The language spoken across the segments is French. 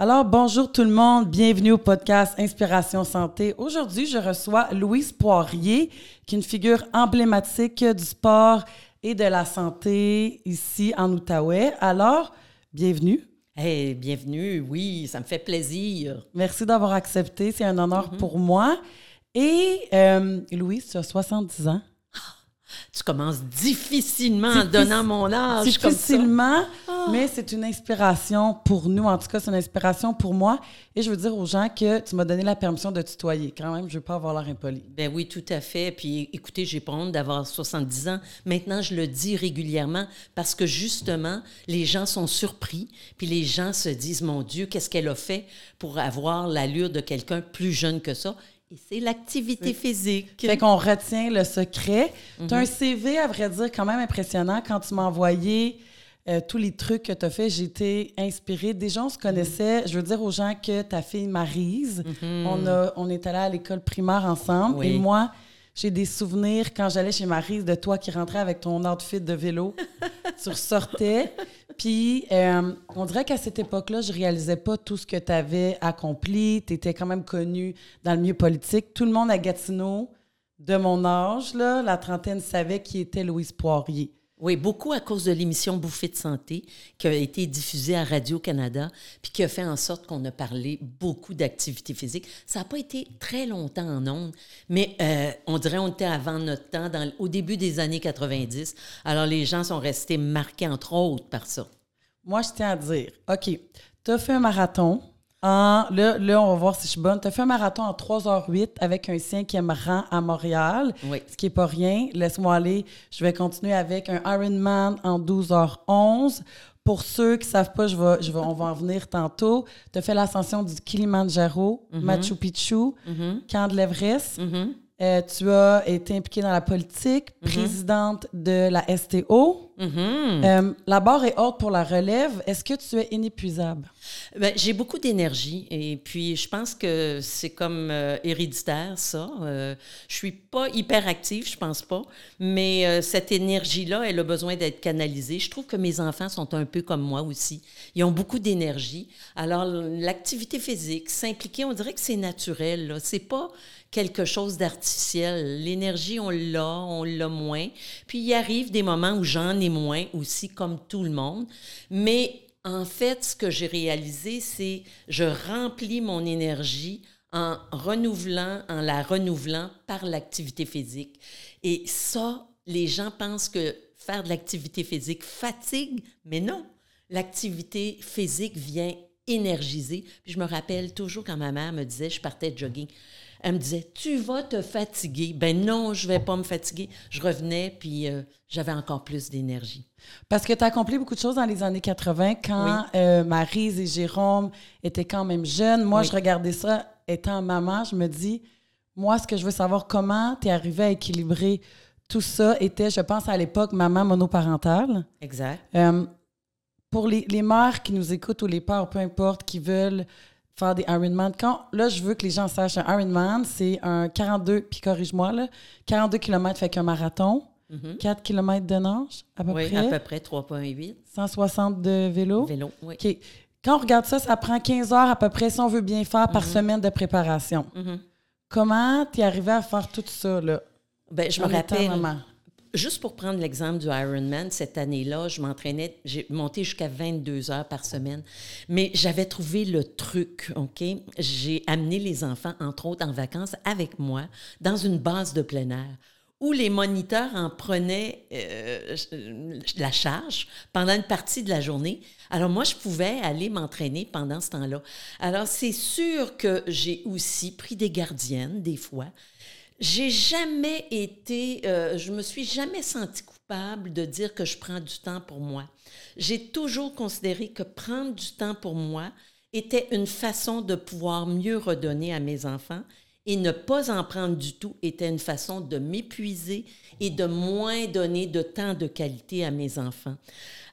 Alors, bonjour tout le monde, bienvenue au podcast Inspiration Santé. Aujourd'hui, je reçois Louise Poirier, qui est une figure emblématique du sport et de la santé ici en Outaouais. Alors, bienvenue. Hey, bienvenue, oui, ça me fait plaisir. Merci d'avoir accepté, c'est un honneur pour moi. Et euh, Louise, tu as 70 ans. Tu commences difficilement en donnant mon âge Difficilement, mais c'est une inspiration pour nous. En tout cas, c'est une inspiration pour moi. Et je veux dire aux gens que tu m'as donné la permission de tutoyer. Quand même, je ne veux pas avoir l'air impoli. Ben oui, tout à fait. Puis écoutez, j'ai pas honte d'avoir 70 ans. Maintenant, je le dis régulièrement parce que justement, les gens sont surpris. Puis les gens se disent, mon Dieu, qu'est-ce qu'elle a fait pour avoir l'allure de quelqu'un plus jeune que ça? Et c'est l'activité physique. Fait qu'on retient le secret. Tu as un CV, à vrai dire, quand même impressionnant. Quand tu m'as envoyé euh, tous les trucs que tu as fait, j'ai été inspirée. Déjà, on se connaissait. Je veux dire aux gens que ta fille Marise, on, a, on est allé à l'école primaire ensemble. Et moi, j'ai des souvenirs quand j'allais chez Marise de toi qui rentrais avec ton outfit de vélo. tu ressortais. Puis, euh, on dirait qu'à cette époque-là, je réalisais pas tout ce que tu avais accompli. Tu étais quand même connu dans le milieu politique. Tout le monde à Gatineau, de mon âge, là, la trentaine, savait qui était Louise Poirier. Oui, beaucoup à cause de l'émission Bouffée de santé qui a été diffusée à Radio-Canada, puis qui a fait en sorte qu'on a parlé beaucoup d'activité physique. Ça n'a pas été très longtemps en ondes, mais euh, on dirait qu'on était avant notre temps, au début des années 90. Alors les gens sont restés marqués, entre autres, par ça. Moi, je tiens à dire, OK, tu as fait un marathon, en, là, là, on va voir si je suis bonne. Tu as fait un marathon en 3h08 avec un cinquième rang à Montréal, Oui. ce qui n'est pas rien. Laisse-moi aller. Je vais continuer avec un Ironman en 12h11. Pour ceux qui ne savent pas, je vais, je vais, on va en venir tantôt. Tu as fait l'ascension du Kilimanjaro, Machu Picchu, Camp de l'Everest. Mhm. Euh, tu as été impliquée dans la politique, présidente de la STO. Mhm. Euh, la barre est haute pour la relève. Est-ce que tu es inépuisable? Ben, j'ai beaucoup d'énergie et puis je pense que c'est comme euh, héréditaire ça. Euh, je suis pas hyper active, je pense pas, mais euh, cette énergie-là, elle a besoin d'être canalisée. Je trouve que mes enfants sont un peu comme moi aussi. Ils ont beaucoup d'énergie. Alors l'activité physique, s'impliquer, on dirait que c'est naturel. C'est pas quelque chose d'artificiel. L'énergie, on l'a, on l'a moins. Puis il arrive des moments où j'en ai moins aussi, comme tout le monde. Mais en fait, ce que j'ai réalisé, c'est je remplis mon énergie en renouvelant, en la renouvelant par l'activité physique. Et ça, les gens pensent que faire de l'activité physique fatigue, mais non. L'activité physique vient énergiser. Puis je me rappelle toujours quand ma mère me disait, je partais de jogging, elle me disait, tu vas te fatiguer. Ben non, je vais pas me fatiguer. Je revenais, puis euh, j'avais encore plus d'énergie. Parce que tu as accompli beaucoup de choses dans les années 80 quand euh, Maryse et Jérôme étaient quand même jeunes. Moi, Oui. je regardais ça étant maman, je me dis, moi, ce que je veux savoir, comment tu es arrivée à équilibrer tout ça était, je pense, à l'époque, maman monoparentale. Exact. Euh, pour les, les mères qui nous écoutent ou les pères, peu importe, qui veulent faire des Ironman, quand, là, je veux que les gens sachent, un Ironman, c'est un 42, puis corrige-moi, là, 42 km fait qu'un marathon, 4 km de nage, à peu Mhm. Oui, près, à peu près 3,8. 160 de vélo. Vélo, oui. OK. Quand on regarde ça, ça prend 15 heures à peu près, si on veut bien faire, par semaine de préparation. Mhm. Comment tu es arrivé à faire tout ça, là? Ben, je me rappelle? Juste pour prendre l'exemple du Ironman, cette année-là, je m'entraînais, j'ai monté jusqu'à 22 heures par semaine. Mais j'avais trouvé le truc, OK? J'ai amené les enfants, entre autres, en vacances avec moi dans une base de plein air où les moniteurs en prenaient euh, la charge pendant une partie de la journée. Alors moi, je pouvais aller m'entraîner pendant ce temps-là. Alors c'est sûr que j'ai aussi pris des gardiennes des fois. J'ai jamais été, euh, je me suis jamais sentie coupable de dire que je prends du temps pour moi. J'ai toujours considéré que prendre du temps pour moi était une façon de pouvoir mieux redonner à mes enfants Et ne pas en prendre du tout était une façon de m'épuiser et de moins donner de temps de qualité à mes enfants.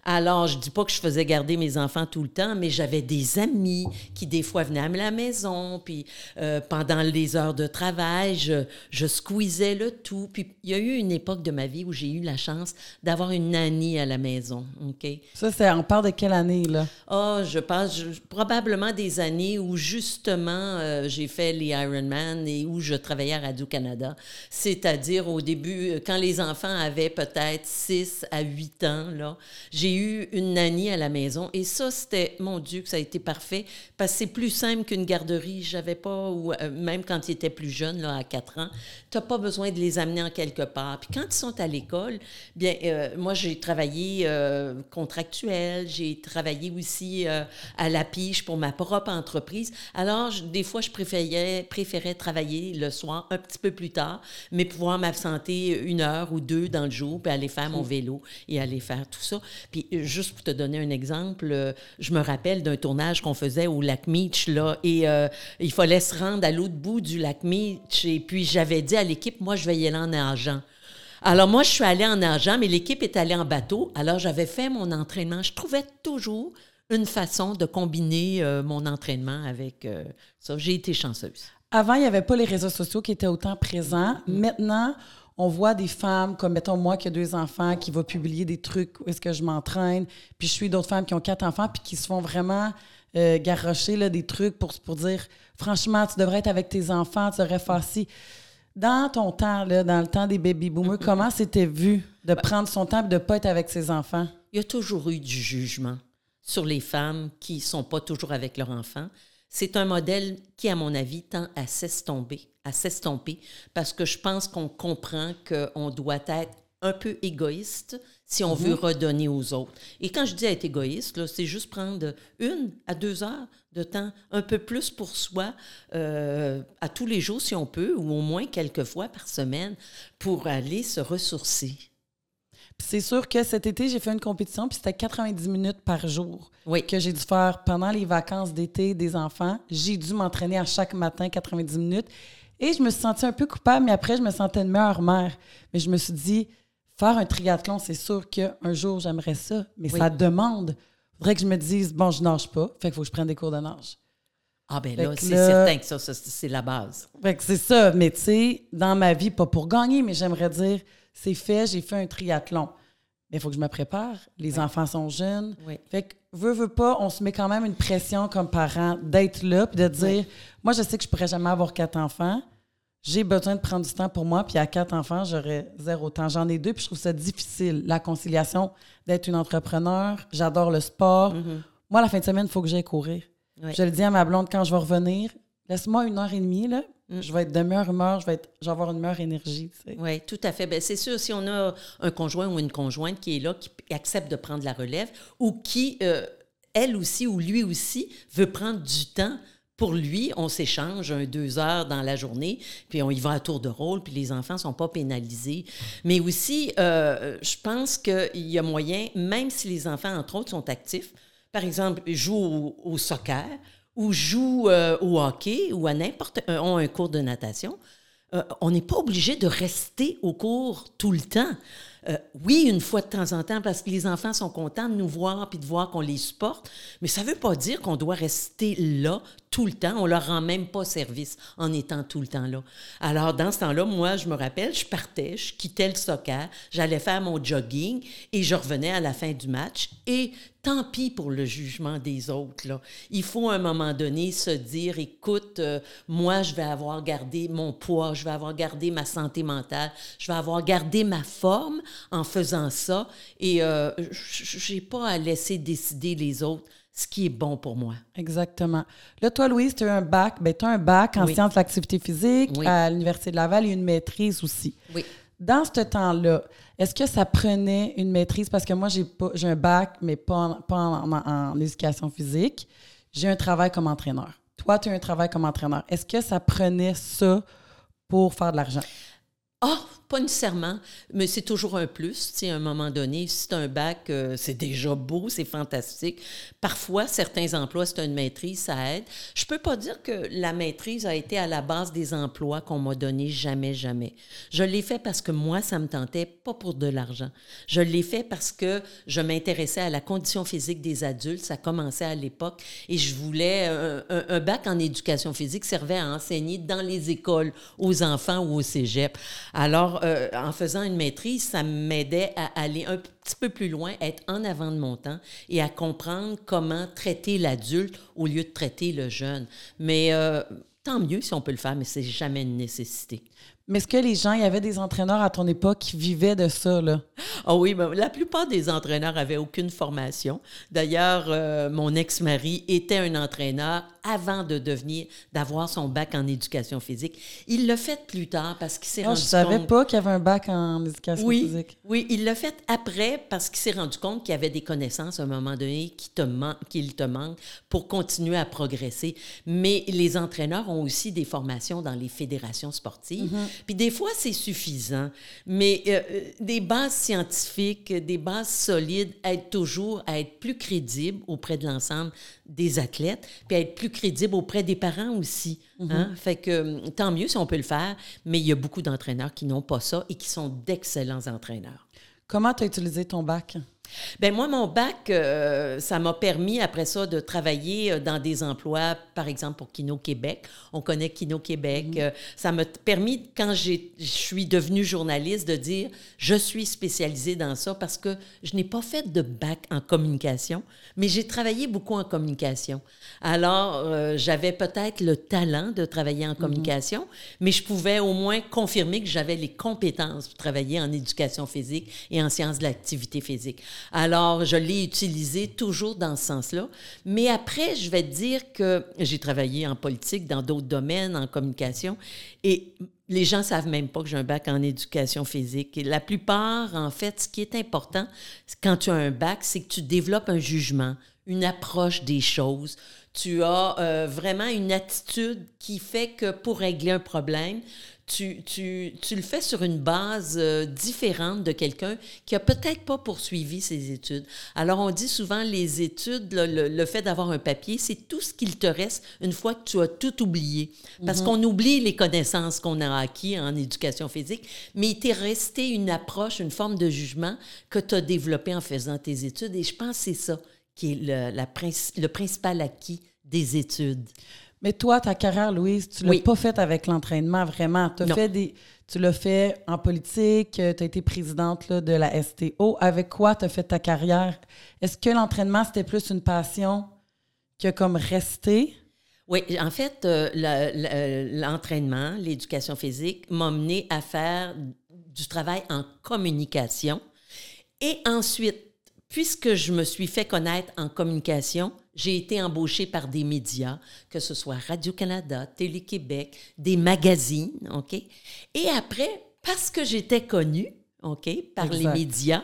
Alors, je dis pas que je faisais garder mes enfants tout le temps, mais j'avais des amis qui, des fois, venaient à la maison, puis euh, pendant les heures de travail, je, je squeezais le tout. Puis, il y a eu une époque de ma vie où j'ai eu la chance d'avoir une nanny à la maison, OK? Ça, c'est, on parle de quelle année, là? Ah, je pense probablement des années où, justement, euh, j'ai fait les Ironman où je travaillais à Radio-Canada. C'est-à-dire, au début, quand les enfants avaient peut-être 6 à 8 ans, là, j'ai eu une nanny à la maison. Et ça, c'était, mon Dieu, que ça a été parfait, parce que c'est plus simple qu'une garderie. J'avais pas, ou euh, même quand ils étaient plus jeunes, là, à 4 ans, tu n'as pas besoin de les amener en quelque part. Puis quand ils sont à l'école, bien, euh, moi, j'ai travaillé euh, contractuel, j'ai travaillé aussi à la piche pour ma propre entreprise. Alors, des fois, je préférais, préférais travailler le soir un petit peu plus tard, mais pouvoir m'absenter une heure ou deux dans le jour, puis aller faire mon mmh. vélo et aller faire tout ça. Puis juste pour te donner un exemple, euh, je me rappelle d'un tournage qu'on faisait au lac Meach, là, et euh, il fallait se rendre à l'autre bout du lac Meach. Et puis, j'avais dit à l'équipe, moi, je vais y aller en nageant. Alors, moi, je suis allée en nageant, mais l'équipe est allée en bateau. Alors, j'avais fait mon entraînement. Je trouvais toujours une façon de combiner euh, mon entraînement avec ça. J'ai été chanceuse. Avant, il n'y avait pas les réseaux sociaux qui étaient autant présents. Mm-hmm. Maintenant, on voit des femmes, comme mettons moi qui ai deux enfants, qui va publier des trucs où est-ce que je m'entraîne, puis je suis d'autres femmes qui ont quatre enfants, puis qui se font vraiment euh, garrocher là, des trucs pour, pour dire franchement, tu devrais être avec tes enfants, tu devrais faire ci. Dans ton temps, là, dans le temps des baby boomers, comment c'était vu de prendre son temps et de ne pas être avec ses enfants? Il y a toujours eu du jugement sur les femmes qui ne sont pas toujours avec leurs enfants. C'est un modèle qui, à mon avis, tend à s'estomper, à s'estomper, parce que je pense qu'on comprend qu'on doit être un peu égoïste si on veut mhm. redonner aux autres. Et quand je dis être égoïste, c'est juste prendre une à deux heures de temps, un peu plus pour soi, euh, à tous les jours si on peut, ou au moins quelques fois par semaine, pour aller se ressourcer c'est sûr que cet été, j'ai fait une compétition, puis c'était 90 minutes par jour que j'ai dû faire pendant les vacances d'été des enfants. J'ai dû m'entraîner à chaque matin 90 minutes. Et je me suis sentie un peu coupable, mais après, je me sentais une meilleure mère. Mais je me suis dit, faire un triathlon, c'est sûr qu'un jour, j'aimerais ça, mais ça demande. Il faudrait que je me dise, bon, je nage pas, fait qu'il faut que je prenne des cours de nage. Ah ben là, c'est certain que ça, ça c'est la base. Fait que c'est ça, mais tu sais, dans ma vie, pas pour gagner, mais j'aimerais dire, c'est fait, j'ai fait un triathlon. Mais il faut que je me prépare. Les enfants sont jeunes. Fait que, veux, veux pas, on se met quand même une pression comme parent d'être là puis de dire Moi, je sais que je pourrais jamais avoir quatre enfants. J'ai besoin de prendre du temps pour moi. Puis à quatre enfants, j'aurais zéro temps. J'en ai deux, puis je trouve ça difficile, la conciliation d'être une entrepreneur. J'adore le sport. Mm-hmm. Moi, la fin de semaine, il faut que j'aille courir. Je le dis à ma blonde quand je vais revenir. Laisse-moi une heure et demie, là, Mm. Je vais être de meilleure humeur, je vais, être, avoir une meilleure énergie. Oui, tout à fait. Ben, c'est sûr, si on a un conjoint ou une conjointe qui est là, qui accepte de prendre la relève, ou qui, euh, elle aussi ou lui aussi, veut prendre du temps pour lui, on s'échange un deux heures dans la journée, puis on y va à tour de rôle, puis les enfants ne sont pas pénalisés. Mais aussi, euh, je pense qu'il y a moyen, même si les enfants, entre autres, sont actifs, par exemple, jouent au soccer, ou jouent euh, au hockey ou à n'importe euh, ont un cours de natation, euh, on n'est pas obligé de rester au cours tout le temps. oui, une fois de temps en temps, parce que les enfants sont contents de nous voir puis de voir qu'on les supporte, mais ça ne veut pas dire qu'on doit rester là tout le temps. On leur rend même pas service en étant tout le temps là. Alors, dans ce temps-là, moi, je me rappelle, je partais, je quittais le soccer, j'allais faire mon jogging et je revenais à la fin du match. Et tant pis pour le jugement des autres. Là. Il faut à un moment donné se dire, écoute, euh, moi, je vais avoir gardé mon poids, je vais avoir gardé ma santé mentale, je vais avoir gardé ma forme en faisant ça. Et euh, je n'ai pas à laisser décider les autres ce qui est bon pour moi. Exactement. Là, toi, Louise, tu as un bac, ben, tu as un bac en sciences de l'activité physique à l'Université de Laval et une maîtrise aussi. Oui. Dans ce temps-là, est-ce que ça prenait une maîtrise? Parce que moi, j'ai, un bac, mais pas, en, pas en, éducation physique. J'ai un travail comme entraîneur. Toi, tu as un travail comme entraîneur. Est-ce que ça prenait ça pour faire de l'argent? Ah, pas nécessairement, mais c'est toujours un plus. Tu sais, à un moment donné, si c'est un bac, euh, c'est déjà beau, c'est fantastique. Parfois, certains emplois, c'est une maîtrise, ça aide. Je peux pas dire que la maîtrise a été à la base des emplois qu'on m'a donné jamais, jamais. Je l'ai fait parce que moi, ça me tentait, pas pour de l'argent. Je l'ai fait parce que je m'intéressais à la condition physique des adultes. Ça commençait à l'époque et je voulais un, un bac en éducation physique servait à enseigner dans les écoles aux enfants ou au cégep. Alors, euh, en faisant une maîtrise, ça m'aidait à aller un petit peu plus loin, être en avant de mon temps et à comprendre comment traiter l'adulte au lieu de traiter le jeune. Mais euh, tant mieux si on peut le faire, mais c'est jamais une nécessité. Mais est-ce que les gens, il y avait des entraîneurs à ton époque qui vivaient de ça, là? Ah oui, ben, la plupart des entraîneurs avaient aucune formation. D'ailleurs, euh, mon ex-mari était un entraîneur avant de devenir, d'avoir son bac en éducation physique. Il l'a fait plus tard parce qu'il s'est oh, rendu compte... Je savais pas qu'il y avait un bac en éducation physique. Oui, il l'a fait après parce qu'il s'est rendu compte qu'il y avait des connaissances à un moment donné qui te qu'il te manque pour continuer à progresser. Mais les entraîneurs ont aussi des formations dans les fédérations sportives. Mm-hmm. Puis des fois, c'est suffisant, mais euh, euh, des bases scientifiques, des bases solides aident toujours à être plus crédible auprès de l'ensemble des athlètes, puis à être plus crédible auprès des parents aussi. Mm-hmm. hein? Fait que euh, tant mieux si on peut le faire, mais il y a beaucoup d'entraîneurs qui n'ont pas ça et qui sont d'excellents entraîneurs. Comment tu as utilisé ton bac? Ben moi, mon bac, euh, ça m'a permis après ça de travailler euh, dans des emplois, par exemple pour Kino Québec. On connaît Kino Québec. Mm-hmm. Euh, ça m'a permis, quand je suis devenue journaliste, de dire je suis spécialisée dans ça parce que je n'ai pas fait de bac en communication, mais j'ai travaillé beaucoup en communication. Alors, j'avais peut-être le talent de travailler en mm-hmm. communication, mais je pouvais au moins confirmer que j'avais les compétences pour travailler en éducation physique et en sciences de l'activité physique. Alors, je l'ai utilisé toujours dans ce sens-là. Mais après, je vais te dire que j'ai travaillé en politique, dans d'autres domaines, en communication, et les gens savent même pas que j'ai un bac en éducation physique. la plupart, en fait, ce qui est important quand tu as un bac, c'est que tu développes un jugement, une approche des choses. Tu as euh, vraiment une attitude qui fait que pour régler un problème, tu, tu, tu, le fais sur une base euh, différente de quelqu'un qui a peut-être pas poursuivi ses études. Alors, on dit souvent les études, le, fait d'avoir un papier, c'est tout ce qu'il te reste une fois que tu as tout oublié. Parce mhm. qu'on oublie les connaissances qu'on a acquis en éducation physique, mais il t'est resté une approche, une forme de jugement que tu as développé en faisant tes études. Et je pense que c'est ça qui est le, la, le principal acquis des études. Mais toi, ta carrière, Louise, tu ne l'as pas faite avec l'entraînement, vraiment. As fait des, tu l'as fait en politique, euh, tu as été présidente de la STO. Avec quoi tu as fait ta carrière? Est-ce que l'entraînement, c'était plus une passion qui a comme resté? Oui, en fait, euh, l'entraînement, l'éducation physique m'a mené à faire du travail en communication. Et ensuite, puisque je me suis fait connaître en communication, j'ai été embauchée par des médias, que ce soit Radio-Canada, Télé-Québec, des magazines, OK? Et après, parce que j'étais connue, OK, par les médias,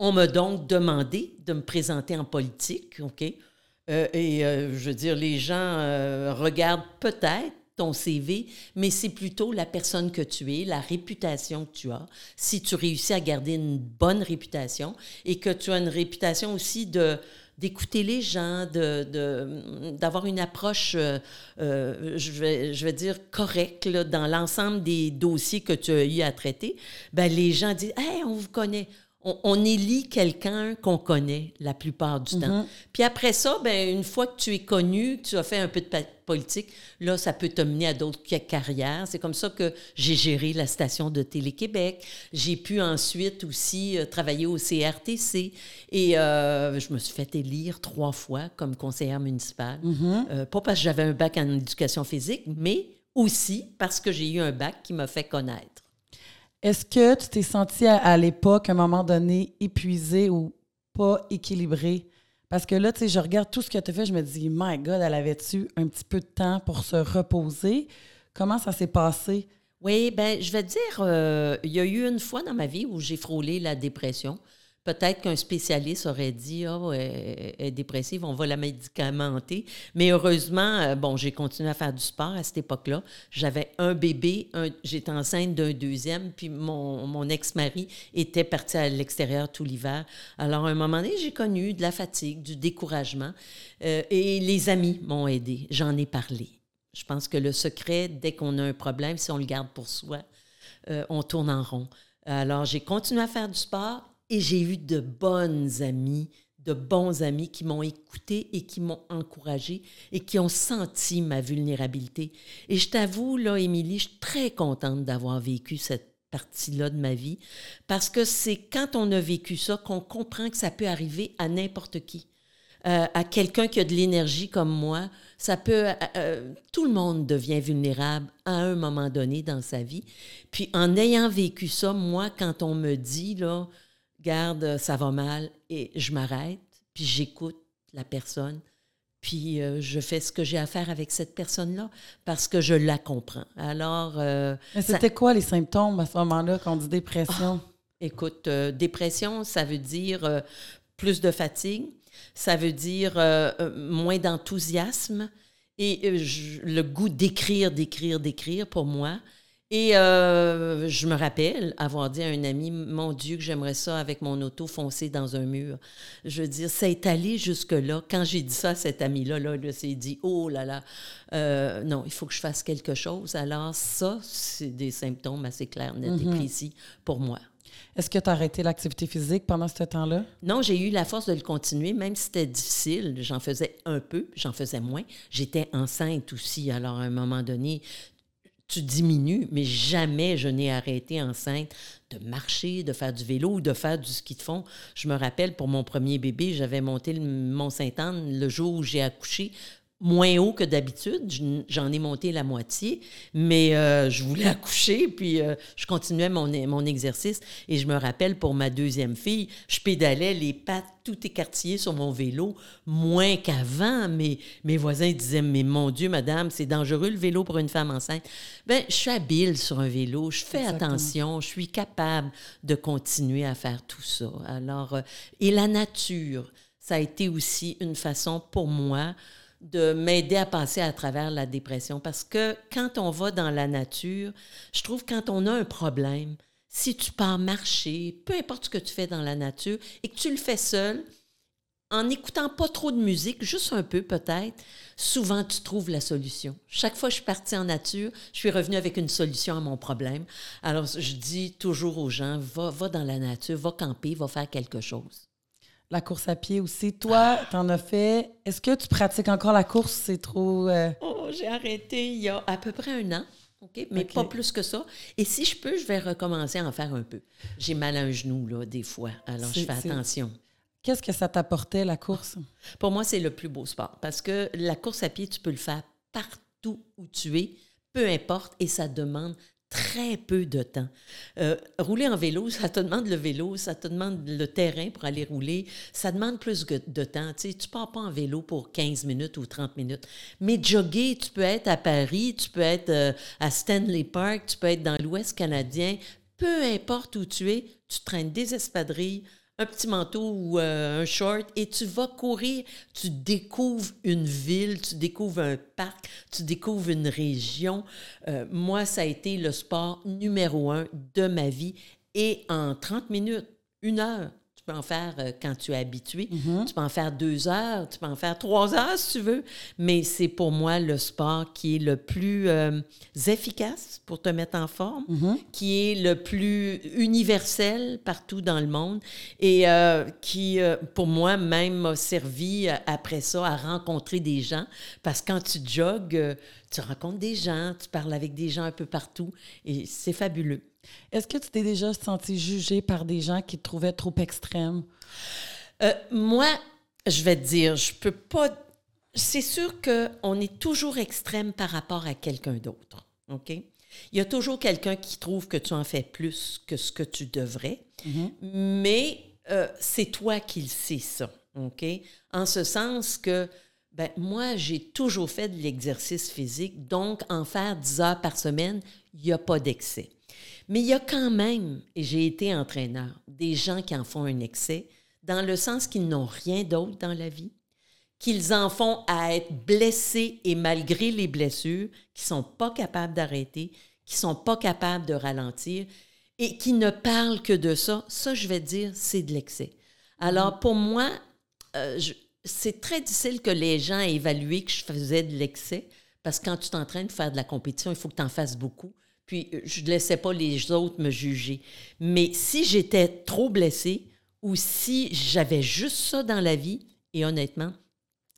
on m'a donc demandé de me présenter en politique, OK? Euh, et euh, je veux dire, les gens euh, regardent peut-être ton CV, mais c'est plutôt la personne que tu es, la réputation que tu as. Si tu réussis à garder une bonne réputation et que tu as une réputation aussi de d'écouter les gens, de, d'avoir une approche, euh, euh, je, vais, je vais dire, correcte dans l'ensemble des dossiers que tu as eu à traiter, ben les gens disent Hey, on vous connaît on, élit quelqu'un qu'on connaît la plupart du temps. Mm-hmm. Puis après ça, ben, une fois que tu es connu, tu as fait un peu de politique, là, ça peut te mener à d'autres carrières. C'est comme ça que j'ai géré la station de Télé-Québec. J'ai pu ensuite aussi euh, travailler au CRTC et euh, je me suis fait élire trois fois comme conseillère municipale. Mm-hmm. Euh, pas parce que j'avais un bac en éducation physique, mais aussi parce que j'ai eu un bac qui m'a fait connaître. Est-ce que tu t'es senti à, l'époque, à un moment donné, épuisé ou pas équilibré? Parce que là, tu sais, je regarde tout ce que tu as fait, je me dis, my God, elle avait-tu un petit peu de temps pour se reposer? Comment ça s'est passé? Oui, ben je vais dire, euh, il y a eu une fois dans ma vie où j'ai frôlé la dépression Peut-être qu'un spécialiste aurait dit oh, elle, est dépressive, on va la médicamenter. Mais heureusement, euh, bon, j'ai continué à faire du sport à cette époque-là. J'avais un bébé, j'étais enceinte d'un deuxième, puis mon, mon ex-mari était parti à l'extérieur tout l'hiver. Alors, à un moment donné, j'ai connu de la fatigue, du découragement. Euh, et les amis m'ont aidé. J'en ai parlé. Je pense que le secret, dès qu'on a un problème, si on le garde pour soi, euh, on tourne en rond. Alors, j'ai continué à faire du sport et j'ai eu de bonnes amies, de bons amis qui m'ont écouté et qui m'ont encouragé et qui ont senti ma vulnérabilité. Et je t'avoue, là, Émilie, je suis très contente d'avoir vécu cette partie-là de ma vie parce que c'est quand on a vécu ça qu'on comprend que ça peut arriver à n'importe qui. Euh, à quelqu'un qui a de l'énergie comme moi, ça peut. Euh, euh, tout le monde devient vulnérable à un moment donné dans sa vie. Puis en ayant vécu ça, moi, quand on me dit, là, garde, ça va mal, et je m'arrête, puis j'écoute la personne, puis je fais ce que j'ai à faire avec cette personne-là parce que je la comprends. Alors. c'était quoi les symptômes à ce moment-là quand on dit dépression? Ah, écoute, dépression, ça veut dire plus de fatigue, ça veut dire euh, euh, moins d'enthousiasme et euh, le goût d'écrire, d'écrire, d'écrire pour moi. Et je me rappelle avoir dit à un ami, mon Dieu, que j'aimerais ça avec mon auto foncer dans un mur. Je veux dire, ça est allé jusque-là. Quand j'ai dit ça à cet ami-là, là, il s'est dit, oh là là, non, il faut que je fasse quelque chose. Alors ça, c'est des symptômes assez clairs, nets et mhm. précis pour moi. Est-ce que tu as arrêté l'activité physique pendant ce temps-là? Non, j'ai eu la force de le continuer, même si c'était difficile. J'en faisais un peu, j'en faisais moins. J'étais enceinte aussi, alors à un moment donné, tu diminues, mais jamais je n'ai arrêté enceinte de marcher, de faire du vélo ou de faire du ski de fond. Je me rappelle, pour mon premier bébé, j'avais monté le Mont-Saint-Anne le jour où j'ai accouché moins haut que d'habitude. J'en ai monté la moitié, mais euh, je voulais accoucher, puis euh, je continuais mon, mon exercice. Et je me rappelle, pour ma deuxième fille, je pédalais les pattes tout écartillées sur mon vélo, moins qu'avant. Mais mes voisins disaient, mais mon Dieu, madame, c'est dangereux le vélo pour une femme enceinte. Bien, je suis habile sur un vélo, je fais attention, je suis capable de continuer à faire tout ça. Alors, euh, et la nature, ça a été aussi une façon pour moi de m'aider à passer à travers la dépression. Parce que quand on va dans la nature, je trouve quand on a un problème, si tu pars marcher, peu importe ce que tu fais dans la nature, et que tu le fais seul, en n'écoutant pas trop de musique, juste un peu peut-être, souvent tu trouves la solution. Chaque fois que je suis partie en nature, je suis revenue avec une solution à mon problème. Alors je dis toujours aux gens, va, va dans la nature, va camper, va faire quelque chose la course à pied aussi. Toi, tu en as fait. Est-ce que tu pratiques encore la course? C'est trop. Euh, oh, j'ai arrêté il y a à peu près un an. OK? Mais pas plus que ça. Et si je peux, je vais recommencer à en faire un peu. J'ai mal à un genou, là, des fois. Alors, je fais attention. Qu'est-ce que ça t'apportait, la course? Pour moi, c'est le plus beau sport parce que la course à pied, tu peux le faire partout où tu es, peu importe, et ça demande très peu de temps. Euh, rouler en vélo, ça te demande le vélo, ça te demande le terrain pour aller rouler, ça demande plus de temps. Tu ne pars pas en vélo pour 15 minutes ou 30 minutes. Mais jogger, tu peux être à Paris, tu peux être euh, à Stanley Park, tu peux être dans l'Ouest canadien, peu importe où tu es, tu traînes des espadrilles, un petit manteau ou euh, un short et tu vas courir, tu découvres une ville, tu découvres un parc, tu découvres une région. Euh, moi, ça a été le sport numéro un de ma vie et en 30 minutes, une heure, peux en faire euh, quand tu es habitué. Mm-hmm. Tu peux en faire deux heures, tu peux en faire trois heures si tu veux. Mais c'est pour moi le sport qui est le plus euh, efficace pour te mettre en forme, mm-hmm. qui est le plus universel partout dans le monde et euh, qui, pour moi, même m'a servi après ça à rencontrer des gens. Parce que quand tu jogues, tu rencontres des gens, tu parles avec des gens un peu partout et c'est fabuleux. Est-ce que tu t'es déjà senti jugé par des gens qui te trouvaient trop extrême? Euh, moi, je vais te dire, je peux pas. C'est sûr qu'on est toujours extrême par rapport à quelqu'un d'autre. OK? Il y a toujours quelqu'un qui trouve que tu en fais plus que ce que tu devrais, mm-hmm. mais euh, c'est toi qui le sais, ça. OK? En ce sens que Ben, moi, j'ai toujours fait de l'exercice physique, donc en faire 10 heures par semaine, il n'y a pas d'excès. Mais il y a quand même, et j'ai été entraîneur, des gens qui en font un excès, dans le sens qu'ils n'ont rien d'autre dans la vie, qu'ils en font à être blessés et malgré les blessures, qui sont pas capables d'arrêter, qui sont pas capables de ralentir et qui ne parlent que de ça. Ça, je vais dire, c'est de l'excès. Alors, pour moi, euh, c'est très difficile que les gens aient évalué que je faisais de l'excès parce que quand tu t'entraînes de faire de la compétition, il faut que tu en fasses beaucoup. Puis, euh, je ne laissais pas les autres me juger. Mais si j'étais trop blessée ou si j'avais juste ça dans la vie, et honnêtement,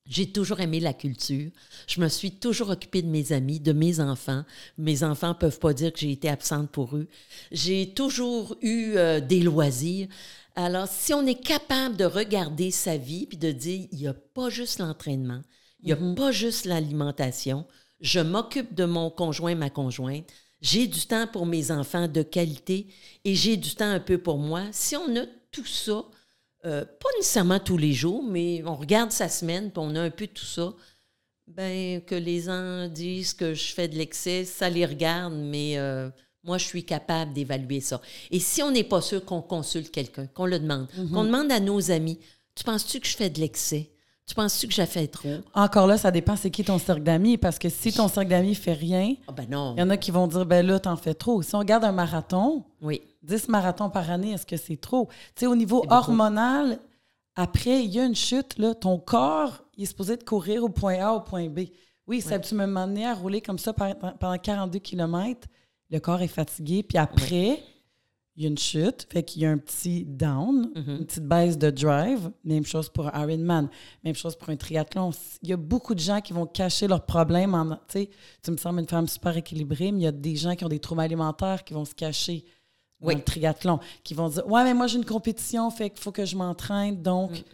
j'ai toujours aimé la culture. Je me suis toujours occupée de mes amis, de mes enfants. Mes enfants peuvent pas dire que j'ai été absente pour eux. J'ai toujours eu euh, des loisirs. Alors, si on est capable de regarder sa vie puis de dire, il n'y a pas juste l'entraînement, il n'y a mm-hmm. pas juste l'alimentation, je m'occupe de mon conjoint, ma conjointe, j'ai du temps pour mes enfants de qualité et j'ai du temps un peu pour moi. Si on a tout ça, euh, pas nécessairement tous les jours, mais on regarde sa semaine, puis on a un peu tout ça. Ben, que les gens disent que je fais de l'excès, ça les regarde, mais euh, moi, je suis capable d'évaluer ça. Et si on n'est pas sûr qu'on consulte quelqu'un, qu'on le demande, mm-hmm. qu'on demande à nos amis, tu penses-tu que je fais de l'excès? Tu penses-tu que j'ai fait trop? Encore là, ça dépend c'est qui ton cercle d'amis, parce que si ton cercle d'amis fait rien, ah, ben il y en a qui vont dire, ben là, t'en fais trop. Si on regarde un marathon, oui. 10 marathons par année, est-ce que c'est trop? Tu sais, au niveau hormonal, après, il y a une chute, là, ton corps, il est supposé de courir au point A au point B. Oui, ça, tu m'as amené à rouler comme ça pendant 42 km, le corps est fatigué, puis après il y a une chute, fait qu'il y a un petit down, mm-hmm. une petite baisse de drive. Même chose pour un Ironman, même chose pour un triathlon. Il y a beaucoup de gens qui vont cacher leurs problèmes. En, tu me sembles une femme super équilibrée, mais il y a des gens qui ont des troubles alimentaires qui vont se cacher dans le triathlon, qui vont dire Ouais, mais moi j'ai une compétition, fait qu'il faut que je m'entraîne, donc mm.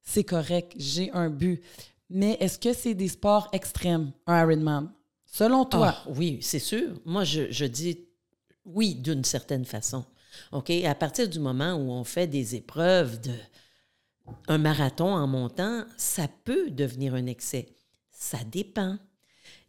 c'est correct, j'ai un but. Mais est-ce que c'est des sports extrêmes, un Ironman? Selon toi? Ah, oui, c'est sûr. Moi, je, je dis oui, d'une certaine façon. OK? À partir du moment où on fait des épreuves de un marathon en montant, ça peut devenir un excès. Ça dépend.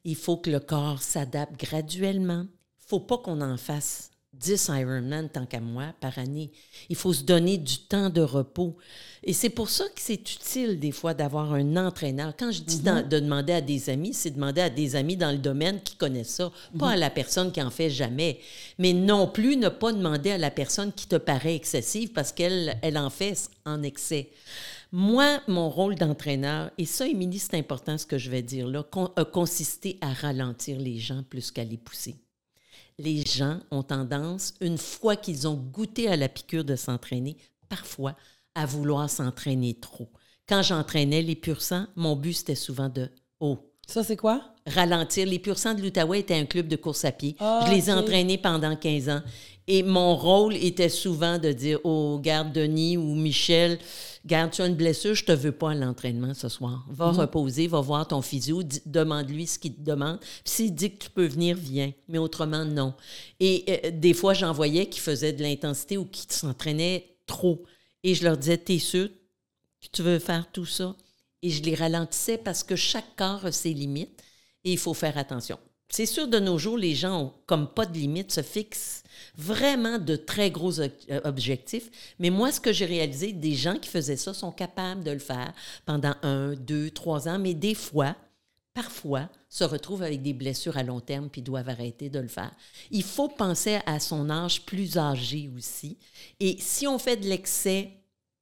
Il faut que le corps s'adapte graduellement. Il ne faut pas qu'on en fasse 10 Ironman tant qu'à moi par année. Il faut se donner du temps de repos. Et c'est pour ça que c'est utile des fois d'avoir un entraîneur. Quand je dis mm-hmm. de demander à des amis, c'est demander à des amis dans le domaine qui connaissent ça, pas mm-hmm. à la personne qui en fait jamais. Mais non plus ne pas demander à la personne qui te paraît excessive parce qu'elle elle en fait en excès. Moi, mon rôle d'entraîneur, et ça, Émilie, c'est important ce que je vais dire là, a consisté à ralentir les gens plus qu'à les pousser les gens ont tendance, une fois qu'ils ont goûté à la piqûre de s'entraîner, parfois à vouloir s'entraîner trop. Quand j'entraînais les pur mon but c'était souvent de oh. Ça, c'est quoi? Ralentir. Les pur de l'Outaouais était un club de course à pied. Ah, je les ai entraînés pendant 15 ans. Et mon rôle était souvent de dire Oh, garde Denis ou Michel, garde, tu as une blessure, je te veux pas à l'entraînement ce soir. Va mhm. reposer, va voir ton physio, demande-lui ce qu'il te demande. S'il dit que tu peux venir, viens. Mais autrement, non. Et euh, des fois, j'en voyais qui faisaient de l'intensité ou qui s'entraînaient trop. Et je leur disais, t'es sûr que tu veux faire tout ça? Et je les ralentissais parce que chaque corps a ses limites et il faut faire attention. C'est sûr, de nos jours, les gens ont comme pas de limites, se fixent vraiment de très gros euh, objectifs. Mais moi, ce que j'ai réalisé, des gens qui faisaient ça sont capables de le faire pendant un, deux, trois ans, mais des fois, parfois, se retrouvent avec des blessures à long terme puis doivent arrêter de le faire. Il faut penser à son âge plus âgé aussi. Et si on fait de l'excès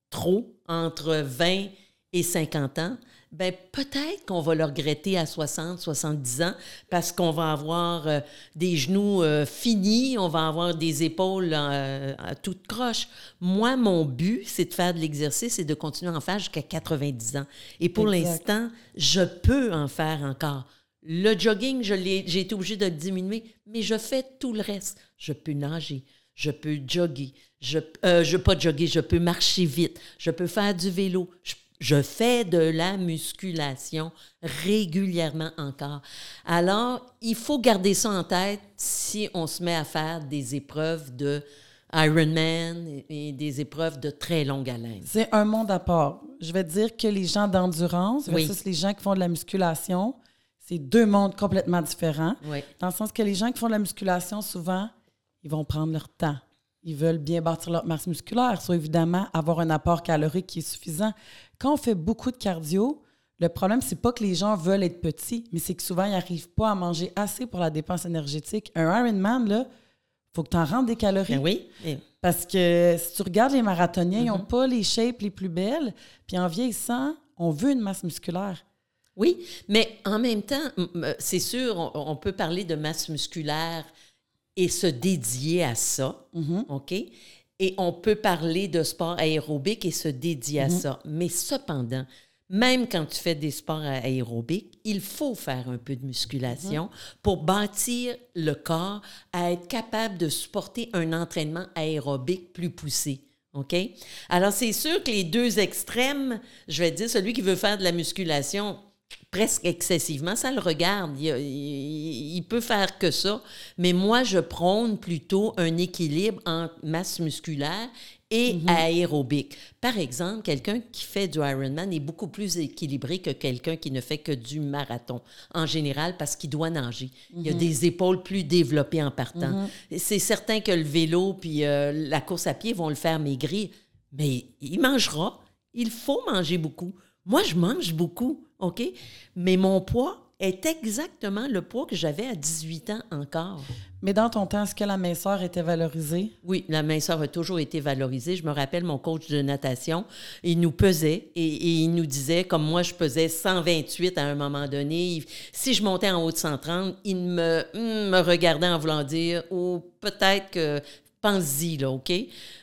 trop entre 20 et 50 ans, ben peut-être qu'on va le regretter à 60, 70 ans parce qu'on va avoir euh, des genoux euh, finis, on va avoir des épaules euh, à toute croche. Moi, mon but, c'est de faire de l'exercice et de continuer à en faire jusqu'à 90 ans. Et pour l'instant, je peux en faire encore. Le jogging, j'ai été obligée de le diminuer, mais je fais tout le reste. Je peux nager, je peux jogger, je ne je pas jogger, je peux marcher vite, je peux faire du vélo, je je fais de la musculation régulièrement encore. Alors, il faut garder ça en tête si on se met à faire des épreuves de Ironman et, des épreuves de très longue haleine. C'est un monde à part. Je vais te dire que les gens d'endurance Oui. versus les gens qui font de la musculation, c'est deux mondes complètement différents. Oui. Dans le sens que les gens qui font de la musculation, souvent, ils vont prendre leur temps. Ils veulent bien bâtir leur masse musculaire, soit évidemment avoir un apport calorique qui est suffisant. Quand on fait beaucoup de cardio, le problème, c'est pas que les gens veulent être petits, mais c'est que souvent, ils n'arrivent pas à manger assez pour la dépense énergétique. Un Ironman, là, faut que tu en rendes des calories. Ben oui. Parce que si tu regardes les marathoniens, ils n'ont Mm-hmm. pas les shapes les plus belles. Puis en vieillissant, on veut une masse musculaire. Oui, mais en même temps, c'est sûr, on, on peut parler de masse musculaire et se dédier à ça, OK? Et on peut parler de sport aérobique et se dédier à ça. Mais cependant, même quand tu fais des sports aérobiques, il faut faire un peu de musculation pour bâtir le corps à être capable de supporter un entraînement aérobique plus poussé. OK? Alors, c'est sûr que les deux extrêmes, je vais dire, celui qui veut faire de la musculation presque excessivement, ça le regarde. Il, il- il peut faire que ça. Mais moi, je prône plutôt un équilibre entre masse musculaire et aérobique. Par exemple, quelqu'un qui fait du Ironman est beaucoup plus équilibré que quelqu'un qui ne fait que du marathon, en général, parce qu'il doit nager. Il a des épaules plus développées en partant. C'est certain que le vélo puis euh, la course à pied vont le faire maigrir, mais il mangera. Il faut manger beaucoup. Moi, je mange beaucoup, OK? Mais mon poids est exactement le poids que j'avais à 18 ans encore. Mais dans ton temps, est-ce que la minceur était valorisée? Oui, la minceur a toujours été valorisée. Je me rappelle, mon coach de natation, il nous pesait et, et il nous disait, comme moi, je pesais 128 à un moment donné. il- si je montais en haut de 130, il me, hum, me regardait en voulant dire, ou peut-être que pense-y, OK?